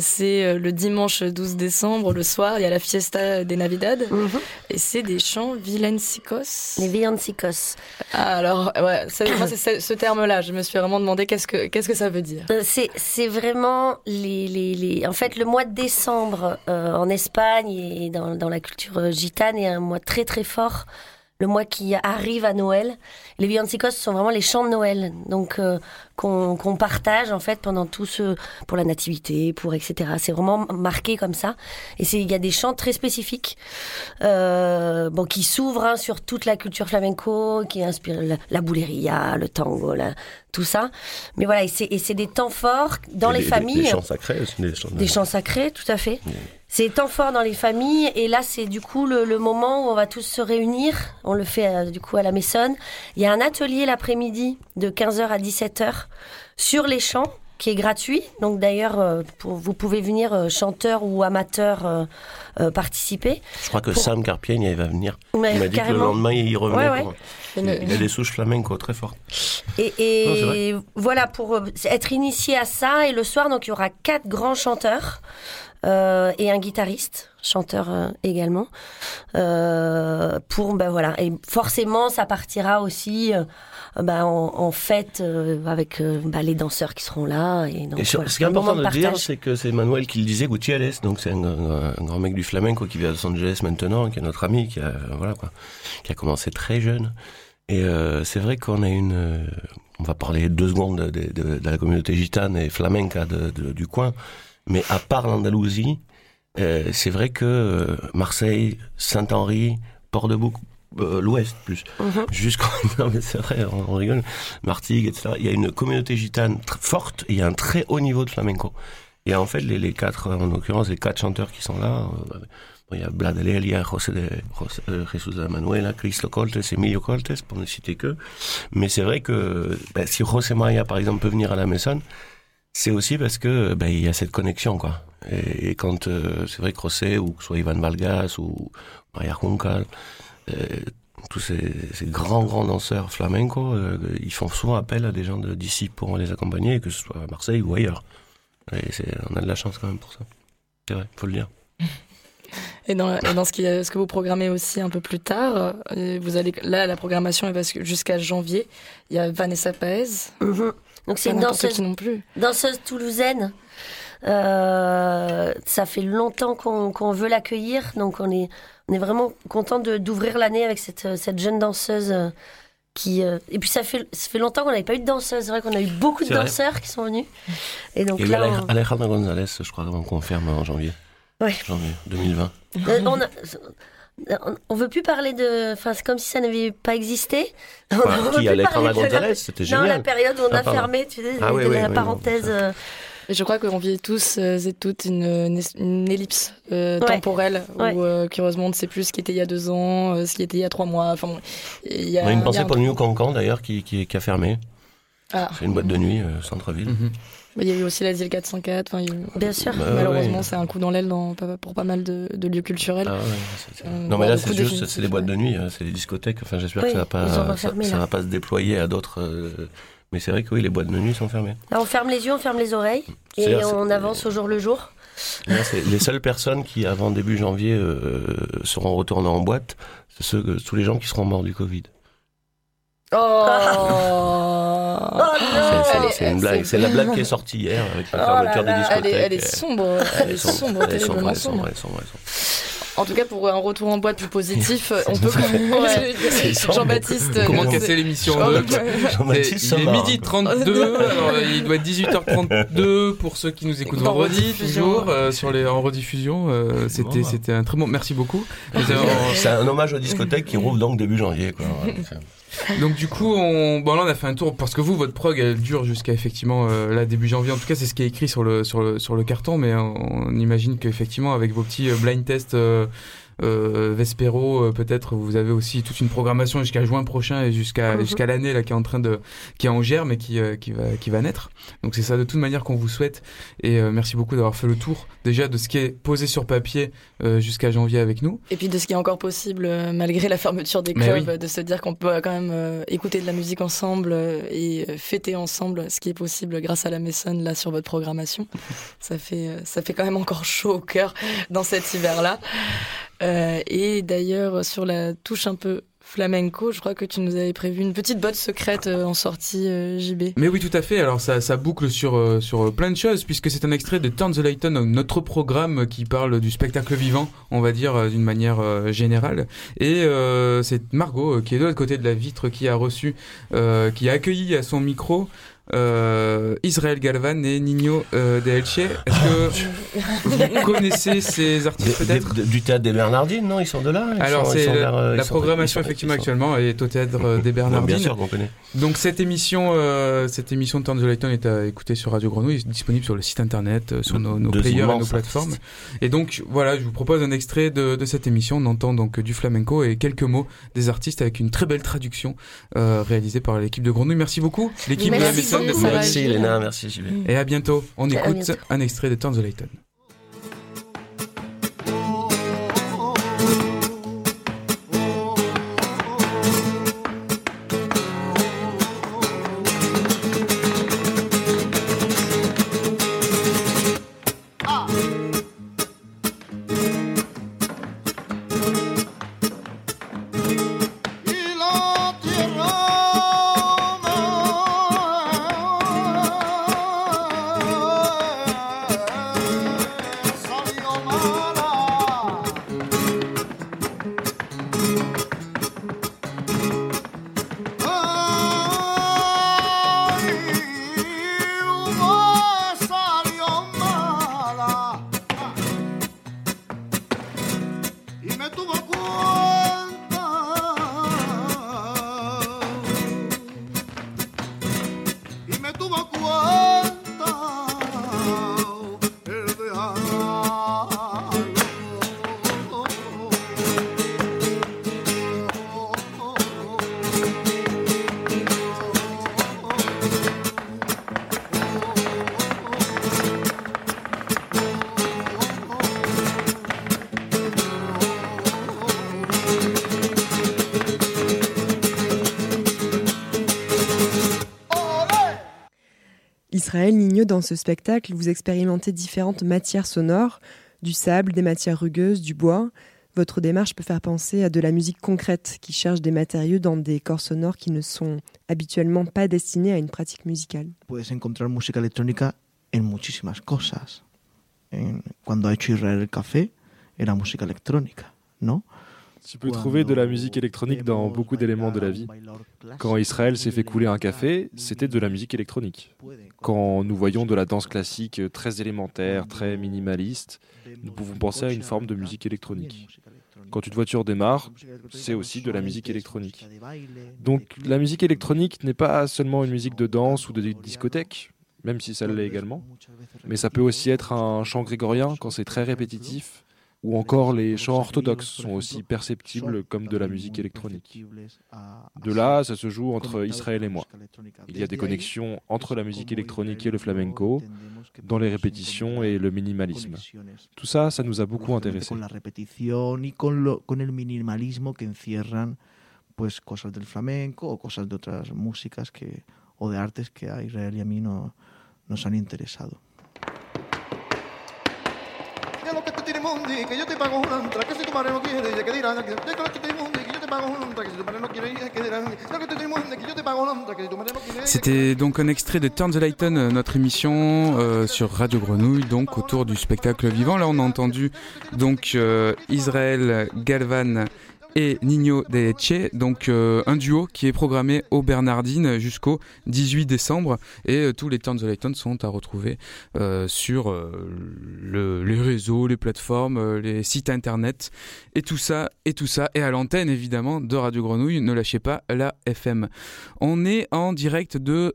c'est le dimanche 12 décembre, le soir, il y a la fiesta des Navidad, Mhm. et c'est des chants villancicos. Les villancicos. Ah, alors, ouais, c'est- moi, c'est ce, terme-là, je me suis vraiment demandé qu'est-ce que, qu'est-ce que ça veut dire. C'est c'est vraiment les, les, les... En fait, le mois de décembre euh, en Espagne et dans, dans la culture gitane est un mois très très fort. Le mois qui arrive à Noël. Les villancicos sont vraiment les chants de Noël, donc euh, qu'on partage en fait pendant tout ce pour la nativité, pour etc. C'est vraiment marqué comme ça. Et c'est il y a des chants très spécifiques, euh, bon qui s'ouvrent hein, sur toute la culture flamenco, qui inspirent la, la bouleria, le tango, la- tout ça. Mais voilà, et c'est des temps forts dans les, familles. Des chants sacrés aussi, des chants. Des chants sacrés, tout à fait. C'est temps forts dans les familles et là c'est du coup le, le moment où on va tous se réunir. On le fait euh, du coup à la Maissonne. Il y a un atelier l'après-midi de 15h à 17h sur les chants qui est gratuit. Donc d'ailleurs euh, pour- vous pouvez venir euh, chanteur ou amateur euh, participer. Je crois que Pour- Sam Carpien il va venir. Mais Il m'a dit que le lendemain il y revenait. Ouais, ouais. pour- Une- Il a des souches flamenco très fortes. Et, Non, voilà, pour euh, être initié à ça, et le soir, donc il y aura quatre grands chanteurs euh, et un guitariste, chanteur euh, également. Euh, pour, ben voilà, et forcément, ça partira aussi euh, ben, en, en fête avec ben, les danseurs qui seront là. Et donc, Et sur- voilà, ce qui est important de dire, c'est que c'est Manuel qui le disait, Gutiérrez, donc c'est un, un- un grand mec du flamenco qui vit à Los Angeles maintenant, qui est notre ami, qui a, voilà quoi, qui a commencé très jeune. Et euh, c'est vrai qu'on a une, euh, on va parler deux secondes de, de- de- de la communauté gitane et flamenca du coin, mais à part l'Andalousie, euh, c'est vrai que euh, Marseille, Saint-Henri, Port-de-Bouc, euh, l'Ouest plus, Mhm. jusqu'en non mais c'est vrai on, on rigole. Martigues etc il y a une communauté gitane forte et il y a un très haut niveau de flamenco. Et en fait les, les quatre en l'occurrence les quatre chanteurs qui sont là euh, il y a Bladel il y a José de José, euh, Jesus de Manuela Cristo Coltes Emilio Coltes pour ne citer que mais c'est vrai que ben, si José Maria par exemple peut venir à la Maison c'est aussi parce que ben, il y a cette connexion quoi et, quand euh, c'est vrai que José ou que ce soit Ivan Valgas ou Maria Juncal euh, tous ces, grands grands danseurs flamenco, euh, ils font souvent appel à des gens d'ici pour les accompagner, que ce soit à Marseille ou ailleurs. On a de la chance quand même pour ça. C'est vrai, faut le dire. Et dans, et dans ce, qui, ce que vous programmez aussi un peu plus tard, euh, vous allez là la programmation elle va jusqu'à janvier. Il y a Vanessa Paez, Mhm. Donc c'est une danseuse non plus. danseuse toulousaine. Euh, ça fait longtemps qu'on veut l'accueillir, donc on est, on est vraiment content de- d'ouvrir l'année avec cette, cette jeune danseuse euh, qui. euh, et puis ça fait, ça fait longtemps qu'on n'avait pas eu de danseuse. C'est vrai qu'on a eu beaucoup de vrai. danseurs qui sont venus. Et donc Et là, on, Alejandro González, je crois qu'on confirme en janvier. Ouais. Janvier 2020. euh, on, a- on- on veut plus parler de. Enfin, c'est comme si ça n'avait pas existé. On Quoi, veut qui, plus Alejandro parler de la- C'était Non, la génial. période où on Ah, a pardon. fermé, tu sais, Ah oui, de oui, la oui, parenthèse. non, euh, Et je crois qu'on vit tous euh, et toutes une, ellipse euh, Ouais. temporelle Ouais. où euh, curieusement on ne sait plus ce qui était il y a deux ans, ce qui était il y a trois mois. Enfin, il y a, On a une pensée a un pour le New Cancan d'ailleurs qui, qui, qui a fermé. Ah, C'est une boîte de nuit, euh, centre-ville. Mhm. il y a eu aussi l'asile 404. Enfin, il y a eu- Bien sûr. Bah, Malheureusement, ouais. c'est un coup dans l'aile dans- pour pas mal de, de lieux culturels. Ah ouais, c'est- c'est- On non mais là c'est juste films, c'est les c'est boîtes de nuit, hein, c'est les discothèques. Enfin j'espère Oui, que ça va pas ça, ça va pas se déployer à d'autres. euh, mais c'est vrai que oui les boîtes de nuit sont fermées. Là, on ferme les yeux, on ferme les oreilles et C'est-à-dire, on c'est- avance au jour le jour. Là, c'est les seules personnes qui avant début janvier euh, seront retournées en boîte, c'est tous les gens qui seront morts du Covid. Oh, Oh C'est- une blague, c'est la blague qui est sortie hier avec la Oh fermeture là des là, elle, est, discothèques. elle est sombre, elle est sombre, elle est sombre, elle est sombre, elle est sombre, elle est sombre. En tout cas, pour un retour en boîte plus positif, on peut. Jean-Baptiste. Comment euh, casser l'émission Jean-Baptiste Il est midi 32, alors euh, il doit être 18h32 pour ceux qui nous écoutent En vendredi, rediffusion. toujours, euh, sur les, en rediffusion. euh, c'était, Bon. c'était un très bon, merci beaucoup. C'est un hommage aux discothèques qui rouvre donc début janvier. Quoi. Donc du coup, on, bon là on a fait un tour parce que vous, votre prog, elle dure jusqu'à effectivement euh, là début janvier. En tout cas, c'est ce qui est écrit sur le sur le sur le carton, mais on, imagine qu'effectivement avec vos petits euh, blind tests. Euh, Vespero, euh, peut-être vous avez aussi toute une programmation jusqu'à juin prochain et jusqu'à Mhm. jusqu'à l'année là qui est en train de qui est en germe et qui euh, qui va qui va naître. Donc c'est ça de toute manière qu'on vous souhaite et euh, merci beaucoup d'avoir fait le tour déjà de ce qui est posé sur papier euh, jusqu'à janvier avec nous. Et puis de ce qui est encore possible euh, malgré la fermeture des clubs, oui. euh, de se dire qu'on peut euh, quand même euh, écouter de la musique ensemble euh, et euh, fêter ensemble ce qui est possible grâce à la Maison là sur votre programmation. Ça fait euh, ça fait quand même encore chaud au cœur dans cet hiver là. Et d'ailleurs sur la touche un peu flamenco, je crois que tu nous avais prévu une petite botte secrète euh, en sortie euh, JB. Mais oui, tout à fait. Alors ça, boucle sur euh, sur plein de choses puisque c'est un extrait de Turn the Light On, notre programme qui parle du spectacle vivant, on va dire euh, d'une manière euh, générale. Et euh, c'est Margot euh, qui est de l'autre côté de la vitre qui a reçu, euh, qui a accueilli à son micro. Euh, Israël Galvan et Nino euh, de Elche. Est-ce que vous connaissez ces artistes Des- peut-être du théâtre des Bernardines, non Ils sont de là ils Alors sont- ils c'est sont la, programmation effectivement actuellement est au théâtre euh, des Bernardines. Bien sûr qu'on connaît. Donc cette émission, euh, cette émission de Turn the Light On est à écouter sur Radio Grenouille, est disponible sur le site internet, sur nos, players et nos plateformes. artistes. Et donc voilà, je vous propose un extrait de, de cette émission. On entend donc du flamenco et quelques mots des artistes avec une très belle traduction euh, réalisée par l'équipe de Grenouille. Merci beaucoup, l'équipe de la Merci de Elena, merci JB. Et à bientôt. On écoute bientôt. un extrait de Turn the Light Israël Nigneux, dans ce spectacle, vous expérimentez différentes matières sonores, du sable, des matières rugueuses, du bois. Votre démarche peut faire penser à de la musique concrète qui cherche des matériaux dans des corps sonores qui ne sont habituellement pas destinés à une pratique musicale. puedes encontrar música electrónica en muchísimas cosas. En- cuando ha hecho Israel el café, era música electrónica, ¿no? Tu peux trouver de la musique électronique dans beaucoup d'éléments de la vie. Quand Israël s'est fait couler un café, c'était de la musique électronique. Quand nous voyons de la danse classique très élémentaire, très minimaliste, nous pouvons penser à une forme de musique électronique. Quand une voiture démarre, c'est aussi de la musique électronique. Donc la musique électronique n'est pas seulement une musique de danse ou de discothèque, même si ça l'est également, mais ça peut aussi être un chant grégorien quand c'est très répétitif, ou encore les chants orthodoxes sont aussi perceptibles comme de la musique électronique. De là, ça se joue entre Israël et moi. Il y a des connexions entre la musique électronique et le flamenco, dans les répétitions et le minimalisme. Tout ça, ça nous a beaucoup intéressés. Pues cosas del flamenco o cosas de otras músicas que, de artes que a Israel y a mí no, nos han. Mundi, que yo te pago una entrada, que si tu madre no quiere, ya que dirán, que ya lo que te tire mundi, que yo te pago una entrada, que si tu madre no quiere, ya que dirán, ya que te tire mundi, que yo te pago una entrada, que si tu madre no quiere, ya que C'était donc un extrait de Turn the Light On, euh, notre émission euh, sur Radio Grenouille, donc autour du spectacle vivant. Là, on a entendu donc euh, Israël Galvan et Nino de Leche, donc euh, un duo qui est programmé au Bernardine jusqu'au 18 décembre et euh, tous les Turns the Light sont à retrouver euh, sur le, les réseaux, les plateformes, les sites internet et tout ça et tout ça et à l'antenne évidemment de Radio Grenouille, ne lâchez pas la FM. On est en direct de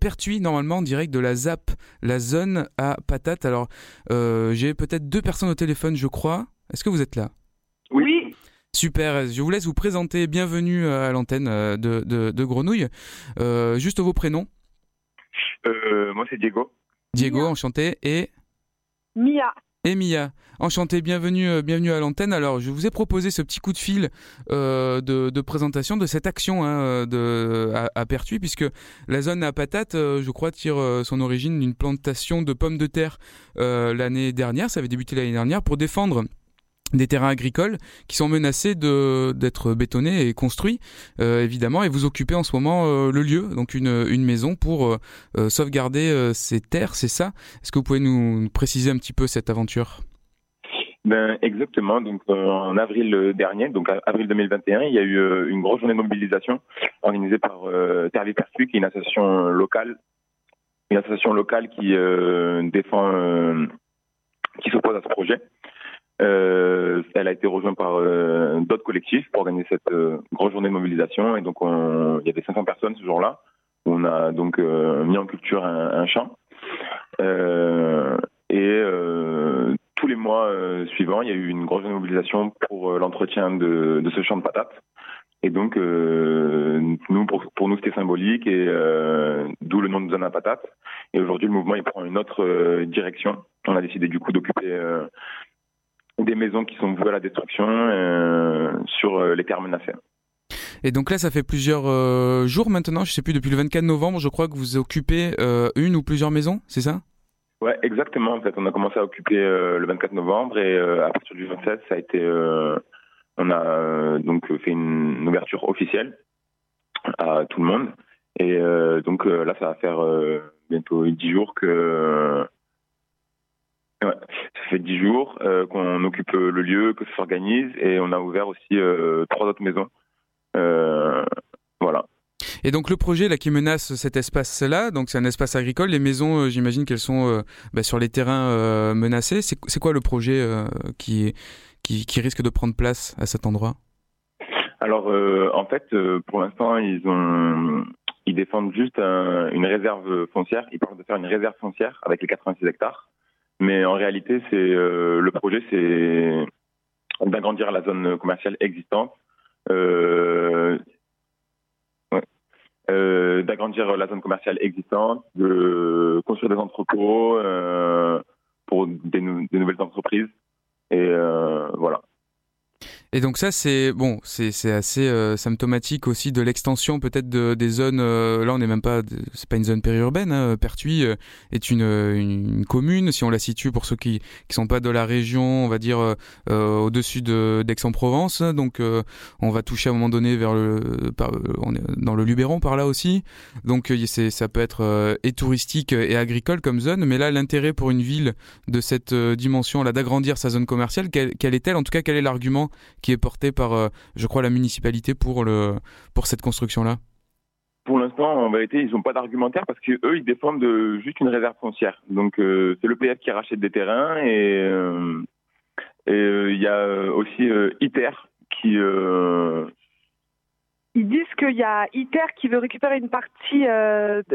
Pertuis normalement en direct de la ZAP, la zone à patates. Alors j'ai peut-être deux personnes au téléphone je crois. Est-ce que vous êtes là? Oui. Super, je vous laisse vous présenter. Bienvenue euh, à l'antenne euh, de, de, Grenouille. Euh, juste vos prénoms. moi, c'est Diego. Diego, enchanté. Et Mia. Et Mia, enchanté, bienvenue, bienvenue à l'antenne. Alors, je vous ai proposé ce petit coup de fil de, présentation de cette action hein, de, à, Pertuis, puisque la zone à patates, je crois, tire son origine d'une plantation de pommes de terre l'année dernière. Ça avait débuté l'année dernière pour défendre des terrains agricoles qui sont menacés de d'être bétonnés et construits euh, évidemment et vous occupez en ce moment euh, le lieu donc une, maison pour euh, sauvegarder ces terres c'est ça? Est-ce que vous pouvez nous préciser un petit peu cette aventure? Ben, exactement. Donc, en avril dernier, donc avril 2021, il y a eu une grosse journée de mobilisation organisée par Terre qui est une association locale, une association locale qui défend, qui s'oppose à ce projet. Euh, elle a été rejointe par euh, d'autres collectifs pour organiser cette euh, grosse journée de mobilisation. Et donc, il y avait 500 personnes ce jour-là. On a donc mis en culture un, champ. et tous les mois suivants, il y a eu une grosse mobilisation pour l'entretien de, ce champ de patates. Et donc, nous, pour, nous, c'était symbolique, et d'où le nom de Zona Patate. Et aujourd'hui, le mouvement il prend une autre direction. On a décidé du coup d'occuper des maisons qui sont vouées à la destruction euh, sur euh, les terres menacées. Et donc là, ça fait plusieurs euh, jours maintenant, je ne sais plus, depuis le 24 novembre, je crois que vous occupez une ou plusieurs maisons, c'est ça? Ouais, exactement. En fait, on a commencé à occuper le 24 novembre et à partir du 27, ça a été, on a donc fait une, ouverture officielle à tout le monde. Et donc là, ça va faire bientôt 10 jours que Ouais. Ça fait dix jours euh, qu'on occupe le lieu, que ça s'organise et on a ouvert aussi euh, trois autres maisons. Euh, voilà. Et donc le projet là qui menace cet espace-là, donc c'est un espace agricole. Les maisons, j'imagine qu'elles sont bah, sur les terrains menacés. C'est quoi le projet qui, qui, qui risque de prendre place à cet endroit? Alors en fait, pour l'instant, ils ont ils défendent juste une réserve foncière. Ils parlent de faire une réserve foncière avec les 86 hectares. Mais en réalité, c'est euh, le projet, c'est d'agrandir la zone commerciale existante, euh, euh, d'agrandir la zone commerciale existante, de construire des entrepôts pour des, des, nouvelles entreprises. Et voilà. Et donc ça, c'est bon, c'est assez euh, symptomatique aussi de l'extension peut-être de, des zones. Euh, là, on n'est même pas, c'est pas une zone périurbaine. Hein. Pertuis euh, est une, une, commune, si on la situe pour ceux qui qui sont pas de la région, on va dire au-dessus de d'Aix-en-Provence. Donc, on va toucher à un moment donné vers le, on est dans le Luberon par là aussi. Donc, ça peut être et touristique et agricole comme zone. Mais là, l'intérêt pour une ville de cette dimension là d'agrandir sa zone commerciale, quelle, quelle est-elle? En tout cas, quel est l'argument qui est porté par, euh, je crois, la municipalité pour, le, pour cette construction-là pour l'instant, en vérité, ils n'ont pas d'argumentaire parce qu'eux, ils défendent juste une réserve foncière. Donc, euh, c'est l'EPF qui rachète des terrains et euh, il y a aussi ITER qui. Ils disent qu'il y a ITER qui veut récupérer une partie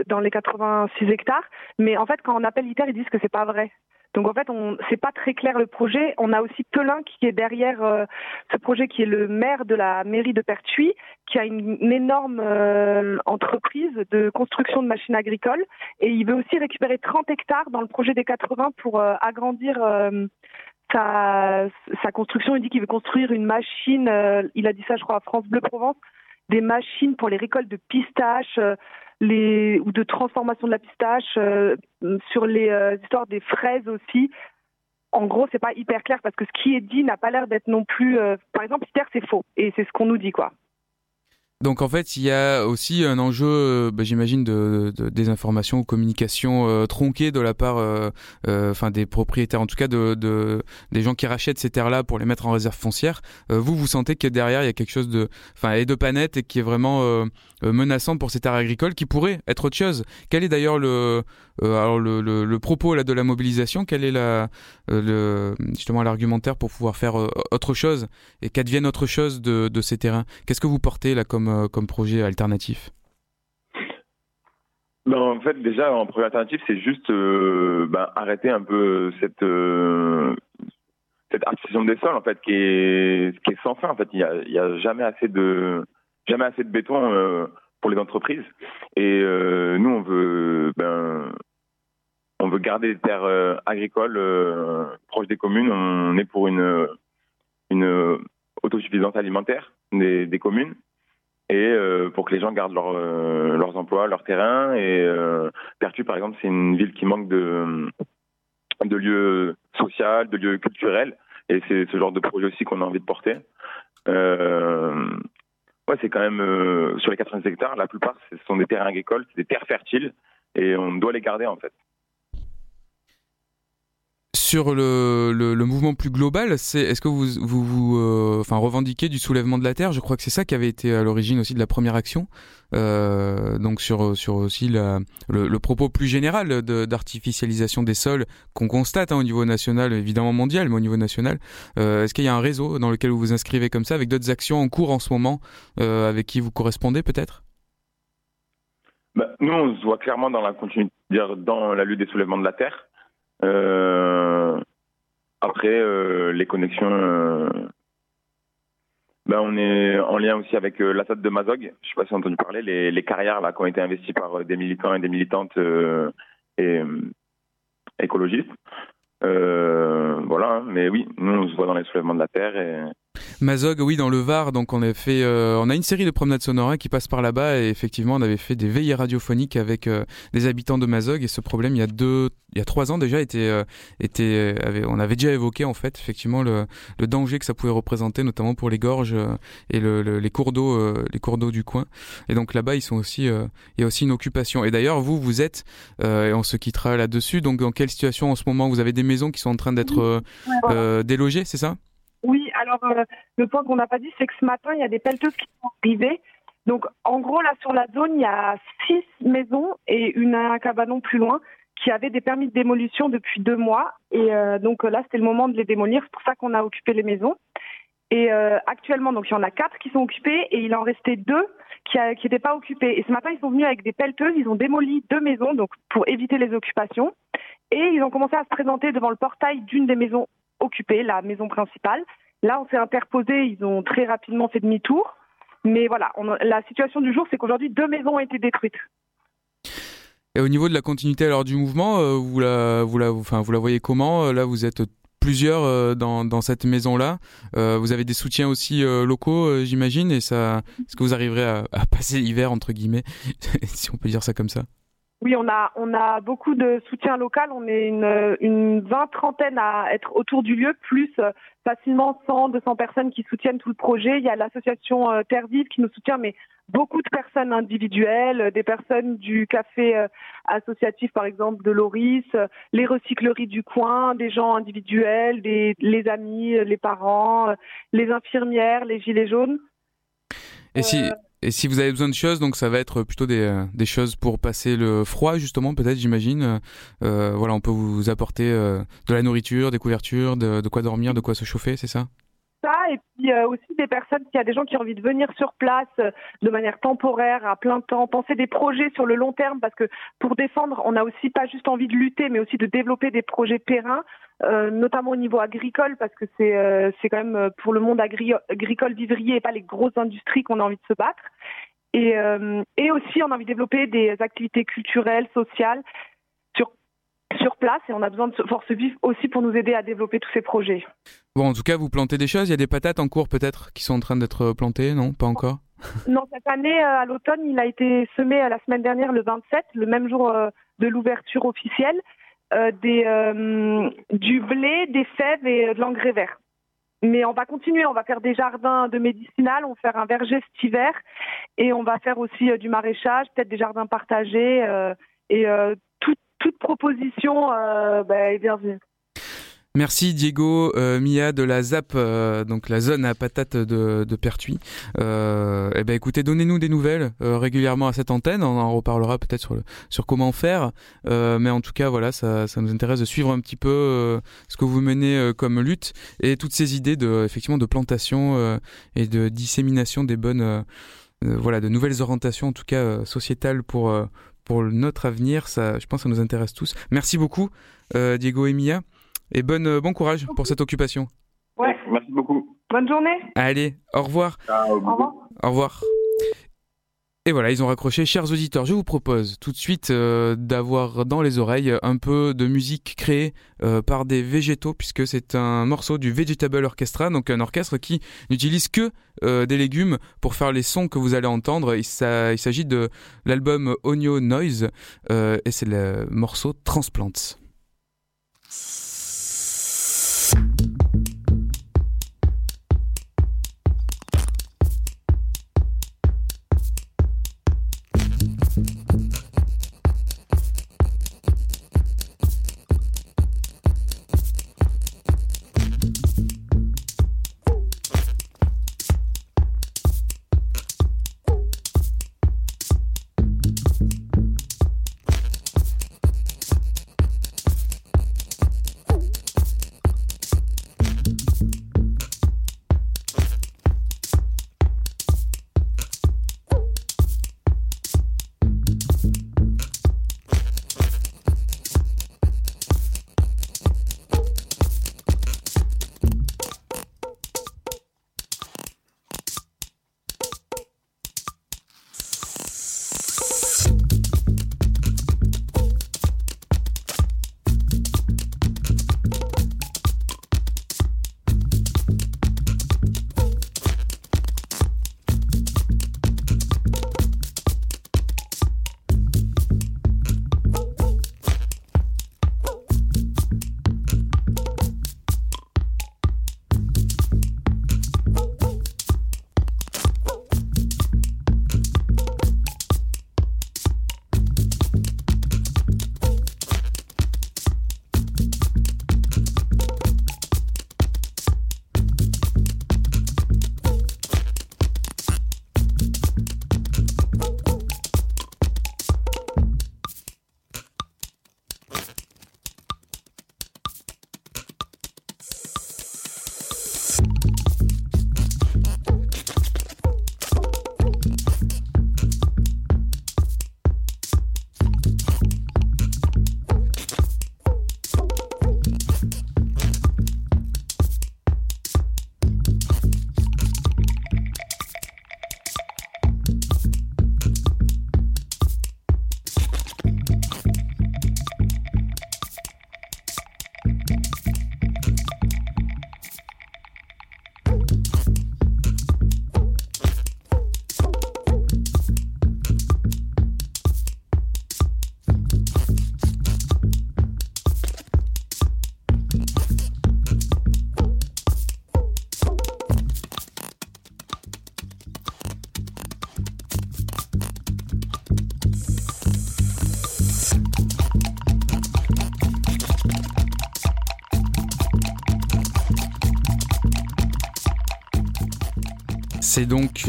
dans les 86 hectares, mais en fait, quand on appelle ITER, ils disent que c'est pas vrai. Donc en fait, c'est pas très clair le projet. On a aussi Pelin qui est derrière euh, ce projet, qui est le maire de la mairie de Pertuis, qui a une, énorme euh, entreprise de construction de machines agricoles, et il veut aussi récupérer 30 hectares dans le projet des 80 pour euh, agrandir. Sa, sa, construction, il dit qu'il veut construire une machine, il a dit ça je crois à France Bleu Provence, des machines pour les récoltes de pistaches, les ou de transformation de la pistache, euh, sur les euh, histoires des fraises aussi. En gros, c'est pas hyper clair parce que ce qui est dit n'a pas l'air d'être non plus. Euh, par exemple, ITER, c'est faux et c'est ce qu'on nous dit quoi. Donc en fait, il y a aussi un enjeu, euh, bah, j'imagine, de, de, désinformation ou communication euh, tronquée de la part, euh, enfin des propriétaires, en tout cas de, de, des gens qui rachètent ces terres-là pour les mettre en réserve foncière. vous, vous sentez que derrière, il y a quelque chose de, enfin, et de pas net et qui est vraiment menaçant pour ces terres agricoles, qui pourrait être autre chose. Quel est d'ailleurs le, alors le, propos là de la mobilisation? Quel est la, justement l'argumentaire pour pouvoir faire autre chose et qu'advienne autre chose de, de ces terrains? Qu'est-ce que vous portez là comme euh, comme, projet alternatif ben, en fait, déjà, en projet alternatif, c'est juste euh, ben, arrêter un peu cette euh, des sols, en fait, qui est sans fin. En fait, il y a, jamais assez de jamais assez de béton pour les entreprises. Et nous, on veut ben on veut garder les terres agricoles proches des communes. On est pour une une autosuffisance alimentaire des communes et euh, pour que les gens gardent leur, euh, leurs emplois, leur terrain. Et euh, Pertu, par exemple, c'est une ville qui manque de, de lieux sociaux, de lieux culturels. Et c'est ce genre de projet aussi qu'on a envie de porter. ouais, c'est quand même sur les 80 hectares, la plupart, ce sont des terrains agricoles, c'est des terres fertiles, et on doit les garder en fait sur le, mouvement plus global, c'est est-ce que vous euh, revendiquez du soulèvement de la terre? Je crois que c'est ça qui avait été à l'origine aussi de la première action. Euh, donc sur aussi le, propos plus général d'artificialisation des sols qu'on constate hein, au niveau national, évidemment mondial, mais au niveau national. Euh, est-ce qu'il y a un réseau dans lequel vous vous inscrivez comme ça, avec d'autres actions en cours en ce moment, avec qui vous correspondez peut-être? Bah, Nous, on se voit clairement dans la continuité, dans la lutte des soulèvements de la terre. Euh, après, euh, les connexions, euh, ben on est en lien aussi avec euh, de Mazog. Je ne sais pas si vous avez entendu parler, les, carrières là, qui ont été investies par des militants et des militantes écologistes. voilà, hein. mais oui, nous on se voit dans les soulèvements de la terre Mazog, oui, dans le Var. Donc on a fait, euh, on a une série de promenades sonores hein, qui passent par là-bas et effectivement on avait fait des veillées radiophoniques avec euh, des habitants de Mazog et ce problème il y a deux, il y a trois ans déjà était, euh, était, on avait déjà évoqué en fait effectivement le, le, danger que ça pouvait représenter, notamment pour les gorges et le, les cours d'eau, les cours d'eau du coin. Et donc là-bas ils sont aussi, il y a aussi une occupation. Et d'ailleurs vous, vous êtes, et on se quittera là-dessus. Donc dans quelle situation en ce moment vous avez des maisons qui sont en train d'être délogées, c'est ça? Alors euh, le point qu'on n'a pas dit, c'est que ce matin, il y a des pelleteuses qui sont arrivées. Donc, en gros, là, sur la zone, il y a six maisons et une, un cabanon plus loin qui avaient des permis de démolition depuis deux mois. Et euh, donc là, c'était le moment de les démolir. C'est pour ça qu'on a occupé les maisons. Et euh, actuellement, donc il y en a quatre qui sont occupées et il en restait deux qui n'étaient pas occupées. Et ce matin, ils sont venus avec des pelleteuses. Ils ont démoli deux maisons donc pour éviter les occupations. Et ils ont commencé à se présenter devant le portail d'une des maisons occupé la maison principale. Là, on s'est interposé, ils ont très rapidement fait demi-tour. Mais voilà, la situation du jour, c'est qu'aujourd'hui, deux maisons ont été détruites. Et au niveau de la continuité du mouvement, euh, vous la, voyez comment? Euh, Là, vous êtes plusieurs euh, dans, cette maison-là. vous avez des soutiens aussi locaux, j'imagine. Est-ce que vous arriverez à passer l'hiver entre guillemets, si on peut dire ça comme ça? Oui, on a, on a beaucoup de soutien local. On est une, une vingt trentaine à être autour du lieu, plus euh, facilement 100, 200 personnes qui soutiennent tout le projet. Il y a l'association euh, Terre Vive qui nous soutient, mais beaucoup de personnes individuelles, des personnes du café euh, associatif, par exemple, de Loris, les recycleries du coin, des gens individuels, des, les amis, les parents, les infirmières, les gilets jaunes. Et si, et si vous avez besoin de choses, donc ça va être plutôt des, euh, des choses pour passer le froid, justement, peut-être, j'imagine. Euh, voilà, on peut vous apporter euh, de la nourriture, des couvertures, de, quoi dormir, de quoi se chauffer, c'est ça? Et puis euh, aussi des personnes, il y a des gens qui ont envie de venir sur place de manière temporaire, à plein temps, penser des projets sur le long terme, parce que pour défendre, on a aussi pas juste envie de lutter, mais aussi de développer des projets pérennes. Euh, notamment au niveau agricole, parce que c'est euh, c'est quand même euh, pour le monde agricole vivrier et pas les grosses industries qu'on a envie de se battre. Et, et aussi, on a envie de développer des activités culturelles, sociales sur place, et on a besoin de force vive aussi pour nous aider à développer tous ces projets. Bon, en tout cas, vous plantez des choses. Il y a des patates en cours peut-être qui sont en train d'être plantées, non? Pas encore? Non, cette année, à l'automne, il a été semé la semaine dernière, le 27, le même jour de l'ouverture officielle. Euh, des, euh, du blé, des fèves et de l'engrais vert. mais on va continuer, on va faire des jardins de médicinal, on va faire un verger cet hiver et on va faire aussi du maraîchage, peut-être des jardins partagés et toute, toute proposition ben, est bienvenue. Merci Diego euh, Mia de la ZAP, euh, donc la zone à patates de, Pertuis. Euh, eh ben écoutez, donnez-nous des nouvelles euh, régulièrement à cette antenne. On en reparlera peut-être sur, sur comment faire. mais en tout cas, voilà, ça, ça nous intéresse de suivre un petit peu ce que vous menez comme lutte et toutes ces idées de effectivement de plantation et de dissémination des bonnes, voilà, de nouvelles orientations en tout cas sociétales pour pour notre avenir. Ça, je pense, que ça nous intéresse tous. Merci beaucoup, Diego et Mia. Et bonne, euh, bon courage pour cette occupation. Ouais. Merci beaucoup. Bonne journée. Allez, au revoir. au revoir. Au revoir. Et voilà, ils ont raccroché. Chers auditeurs, je vous propose tout de suite euh, d'avoir dans les oreilles un peu de musique créée euh, par des végétaux, puisque c'est un morceau du Vegetable Orchestra, donc un orchestre qui n'utilise que des légumes pour faire les sons que vous allez entendre. Il, il s'agit de l'album Onio Noise, et c'est le morceau Transplants.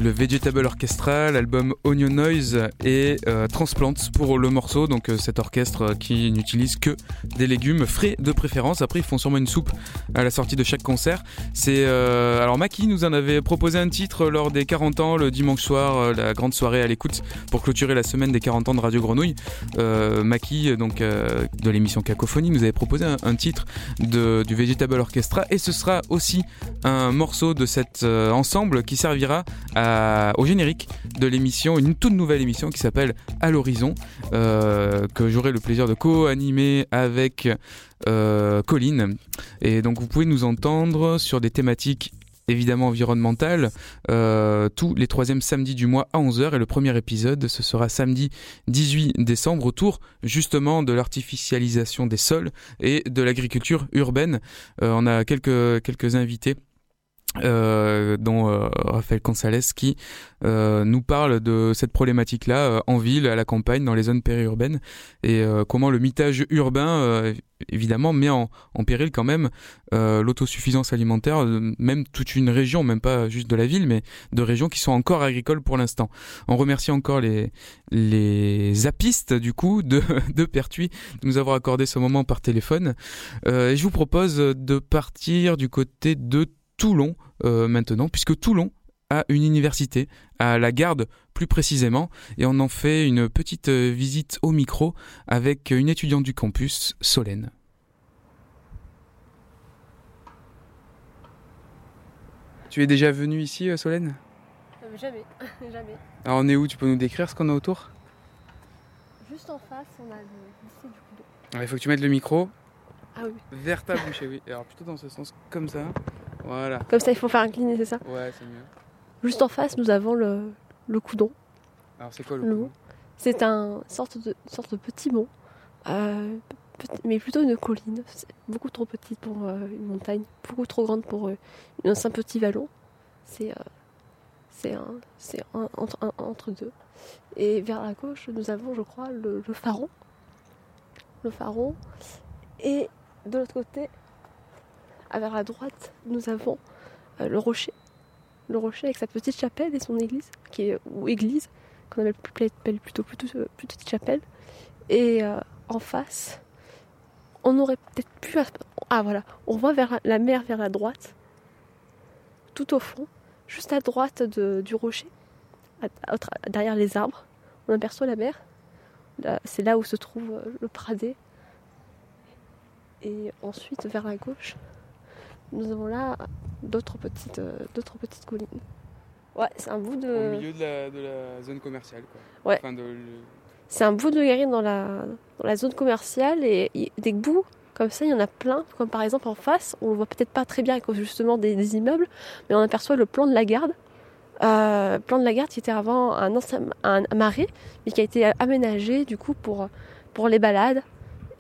Le Vegetable Orchestra, l'album Onion Noise et euh, pour le morceau. Donc euh, cet orchestre qui n'utilise que des légumes frais de préférence. Après, ils font sûrement une soupe à la sortie de chaque concert. C'est euh, alors Maki nous en avait proposé un titre lors des 40 ans le dimanche soir, la grande soirée à l'écoute pour clôturer la semaine des 40 ans de Radio Grenouille. Maki, donc de l'émission Cacophonie, nous avait proposé un, titre de, du Vegetable Orchestra et ce sera aussi un morceau de cet ensemble qui servira au générique de l'émission, une toute nouvelle émission qui s'appelle À l'horizon, euh, que j'aurai le plaisir de co-animer avec euh, Colline. Et donc vous pouvez nous entendre sur des thématiques évidemment environnementales euh, tous les troisièmes samedis du mois à 11h et le premier épisode ce sera samedi 18 décembre autour justement de l'artificialisation des sols et de l'agriculture urbaine. on a quelques invités euh, dont euh, Raphaël Consales qui euh, nous parle de cette problématique-là en ville, à la campagne, dans les zones périurbaines, et comment le mitage urbain, évidemment, met en, péril quand même l'autosuffisance alimentaire, même toute une région, même pas juste de la ville, mais de régions qui sont encore agricoles pour l'instant. On remercie encore les, les apistes, du coup, de, de Pertuis, de nous avoir accordé ce moment par téléphone. et je vous propose de partir du côté de Toulon euh, maintenant, puisque Toulon a une université, à la garde plus précisément, et on en fait une petite euh, visite au micro avec une étudiante du campus, Solène. Tu es déjà venue ici, Solène? Jamais, jamais. Alors on est où? Tu peux nous décrire ce qu'on a autour? Juste en face, on a le lycée du Il faut que tu mettes le micro ah oui. vers ta bouche, oui. Alors plutôt dans ce sens, comme ça. Voilà. Comme ça, il faut faire incliner, c'est ça Ouais, c'est mieux. Juste en face, nous avons le, le coudon. Alors, c'est quoi le, coudon C'est un sorte de, sorte de petit mont, euh, mais plutôt une colline. C'est beaucoup trop petite pour euh, une montagne, beaucoup trop grande pour euh, un simple petit vallon. C'est c'est un, c'est entre, entre, deux. Et vers la gauche, nous avons, je crois, le, le pharaon. Le pharaon. Et de l'autre côté, vers la droite, nous avons euh, le rocher. Le rocher avec sa petite chapelle et son église, qui est, ou église, qu'on appelle plutôt, plutôt, euh, petite chapelle. Et euh, en face, on aurait peut-être pu. Ah voilà, on voit vers la mer vers la droite, tout au fond, juste à droite du rocher, derrière les arbres, on aperçoit la mer. C'est là où se trouve le Pradé. Et ensuite, vers la gauche, nous avons là d'autres petites, euh, d'autres petites collines. Ouais, c'est un bout de. Au milieu de la, zone commerciale, quoi. Ouais. C'est un bout de guérine dans la, dans la zone commerciale et des bouts comme ça, il y en a plein. Comme par exemple en face, on le voit peut-être pas très bien cause justement des, immeubles, mais on aperçoit le plan de la garde. Euh, plan de la garde qui était avant un, un, marais, mais qui a été aménagé du coup pour, pour les balades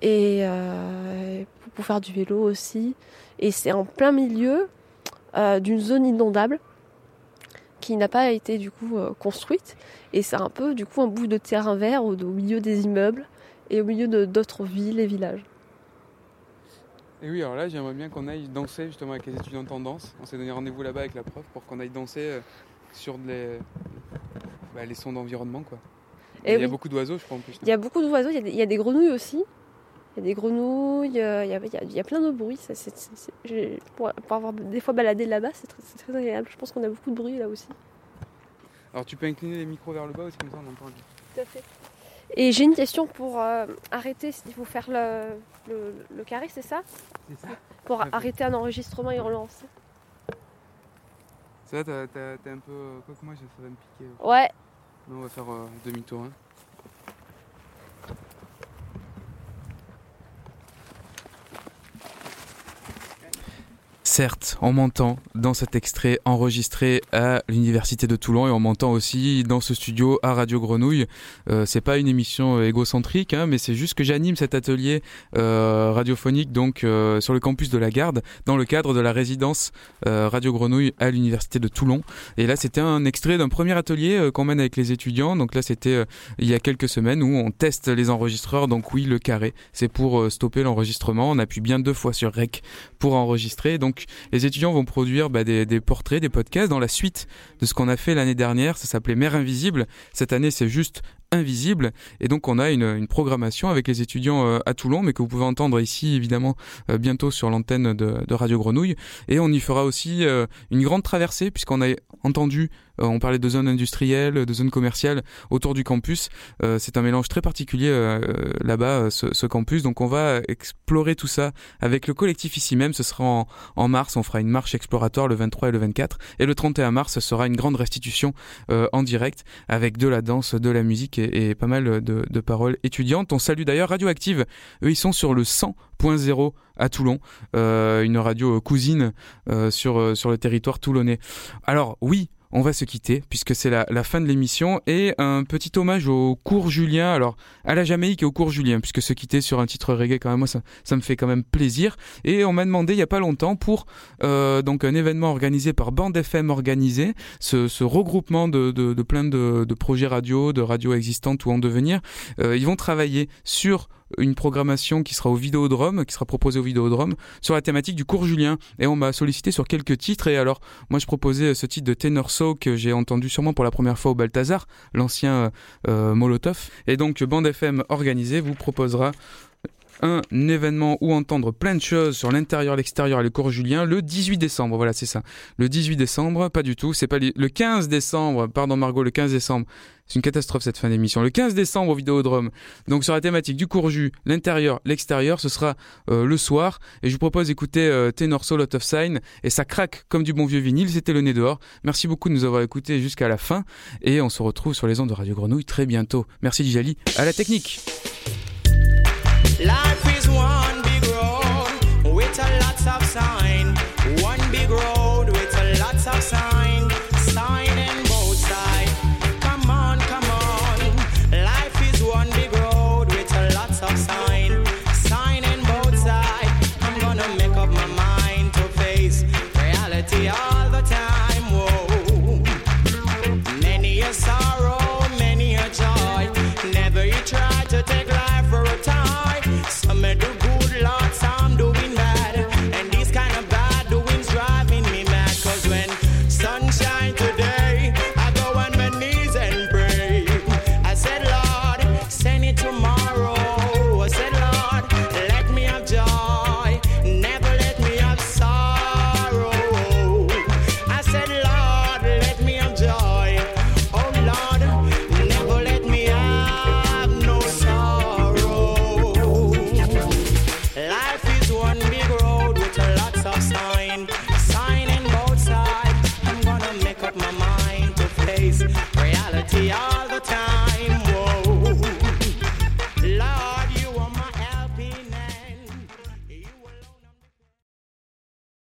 et euh, pour faire du vélo aussi. Et c'est en plein milieu euh, d'une zone inondable qui n'a pas été du coup euh, construite. Et c'est un peu du coup un bout de terrain vert au, milieu des immeubles et au milieu de d'autres villes et villages. Et oui, alors là, j'aimerais bien qu'on aille danser justement avec les étudiants de tendance. On s'est donné rendez-vous là-bas avec la prof pour qu'on aille danser euh, sur les, bah, les sons d'environnement. quoi. Et il y a beaucoup d'oiseaux, je crois, en plus. Il y a beaucoup d'oiseaux, il y, a des grenouilles aussi. Il y a des grenouilles, il y a, il y a, plein de bruits. pour, avoir des fois baladé là-bas, c'est très, agréable. Je pense qu'on a beaucoup de bruit là aussi. Alors tu peux incliner les micros vers le bas aussi, comme ça on entend Tout à fait. Et j'ai une question pour euh, arrêter, il faut faire le, le, carré, c'est ça? C'est ça. Pour arrêter un enregistrement et relancer. Ça t'es un peu. Quoi que moi, ça va me piquer. Ouais. on va faire euh, demi-tour. Hein. Certes, on m'entend dans cet extrait enregistré à l'université de Toulon et on m'entend aussi dans ce studio à Radio Grenouille. Euh, c'est pas une émission égocentrique, hein, mais c'est juste que j'anime cet atelier euh, radiophonique donc euh, sur le campus de la Garde dans le cadre de la résidence Radio Grenouille à l'université de Toulon. Et là, c'était un extrait d'un premier atelier qu'on mène avec les étudiants. Donc là, c'était il y a quelques semaines où on teste les enregistreurs. Donc oui, le carré, c'est pour stopper l'enregistrement. On appuie bien deux fois sur rec pour enregistrer. Donc les étudiants vont produire bah, des, des, portraits, des podcasts dans la suite de ce qu'on a fait l'année dernière. Ça s'appelait Mère Invisible. Cette année, c'est juste invisible. Et donc on a une, programmation avec les étudiants euh, à Toulon, mais que vous pouvez entendre ici évidemment euh, bientôt sur l'antenne de, de, Radio Grenouille. Et on y fera aussi euh, une grande traversée, puisqu'on a entendu, on parlait de zones industrielles, de zones commerciales autour du campus. C'est un mélange très particulier là-bas, ce, campus. Donc on va explorer tout ça avec le collectif ici même. Ce sera en, mars, on fera une marche exploratoire le 23 et le 24. Et le 31 mars, ce sera une grande restitution en direct avec de la danse, de la musique et, pas mal de, paroles étudiantes. On salue d'ailleurs Radioactive. Eux, ils sont sur le 100.0 à Toulon, euh, une radio cousine euh, sur, euh, sur le territoire toulonnais. Alors oui, on va se quitter puisque c'est la, fin de l'émission et un petit hommage au cours Julien, alors à la Jamaïque et au cours Julien, puisque se quitter sur un titre reggae quand même moi ça, me fait quand même plaisir. Et on m'a demandé il y a pas longtemps pour euh, un événement organisé par Band FM organisé, ce, regroupement de, de, plein de, de, projets radio, de radios existantes ou en devenir, euh, ils vont travailler sur une programmation qui sera au Vidéodrome, qui sera proposée au Vidéodrome, sur la thématique du cours Julien. Et on m'a sollicité sur quelques titres. Et alors, moi, je proposais ce titre de Tenor So que j'ai entendu sûrement pour la première fois au Balthazar, l'ancien euh, Molotov. Et donc, Bande FM organisée vous proposera un événement où entendre plein de choses sur l'intérieur, l'extérieur et le cours Julien le 18 décembre. Voilà, c'est ça. Le 18 décembre, pas du tout. C'est pas le 15 décembre. Pardon Margot, le 15 décembre. C'est une catastrophe cette fin d'émission. Le 15 décembre au Vidéodrome. Donc sur la thématique du Courju, l'intérieur, l'extérieur, ce sera euh, le soir. Et je vous propose d'écouter euh, Tenor Soul Out of Sign. Et ça craque comme du bon vieux vinyle. C'était le nez dehors. Merci beaucoup de nous avoir écoutés jusqu'à la fin. Et on se retrouve sur les ondes de Radio Grenouille très bientôt. Merci Dijali. À la technique. Life is one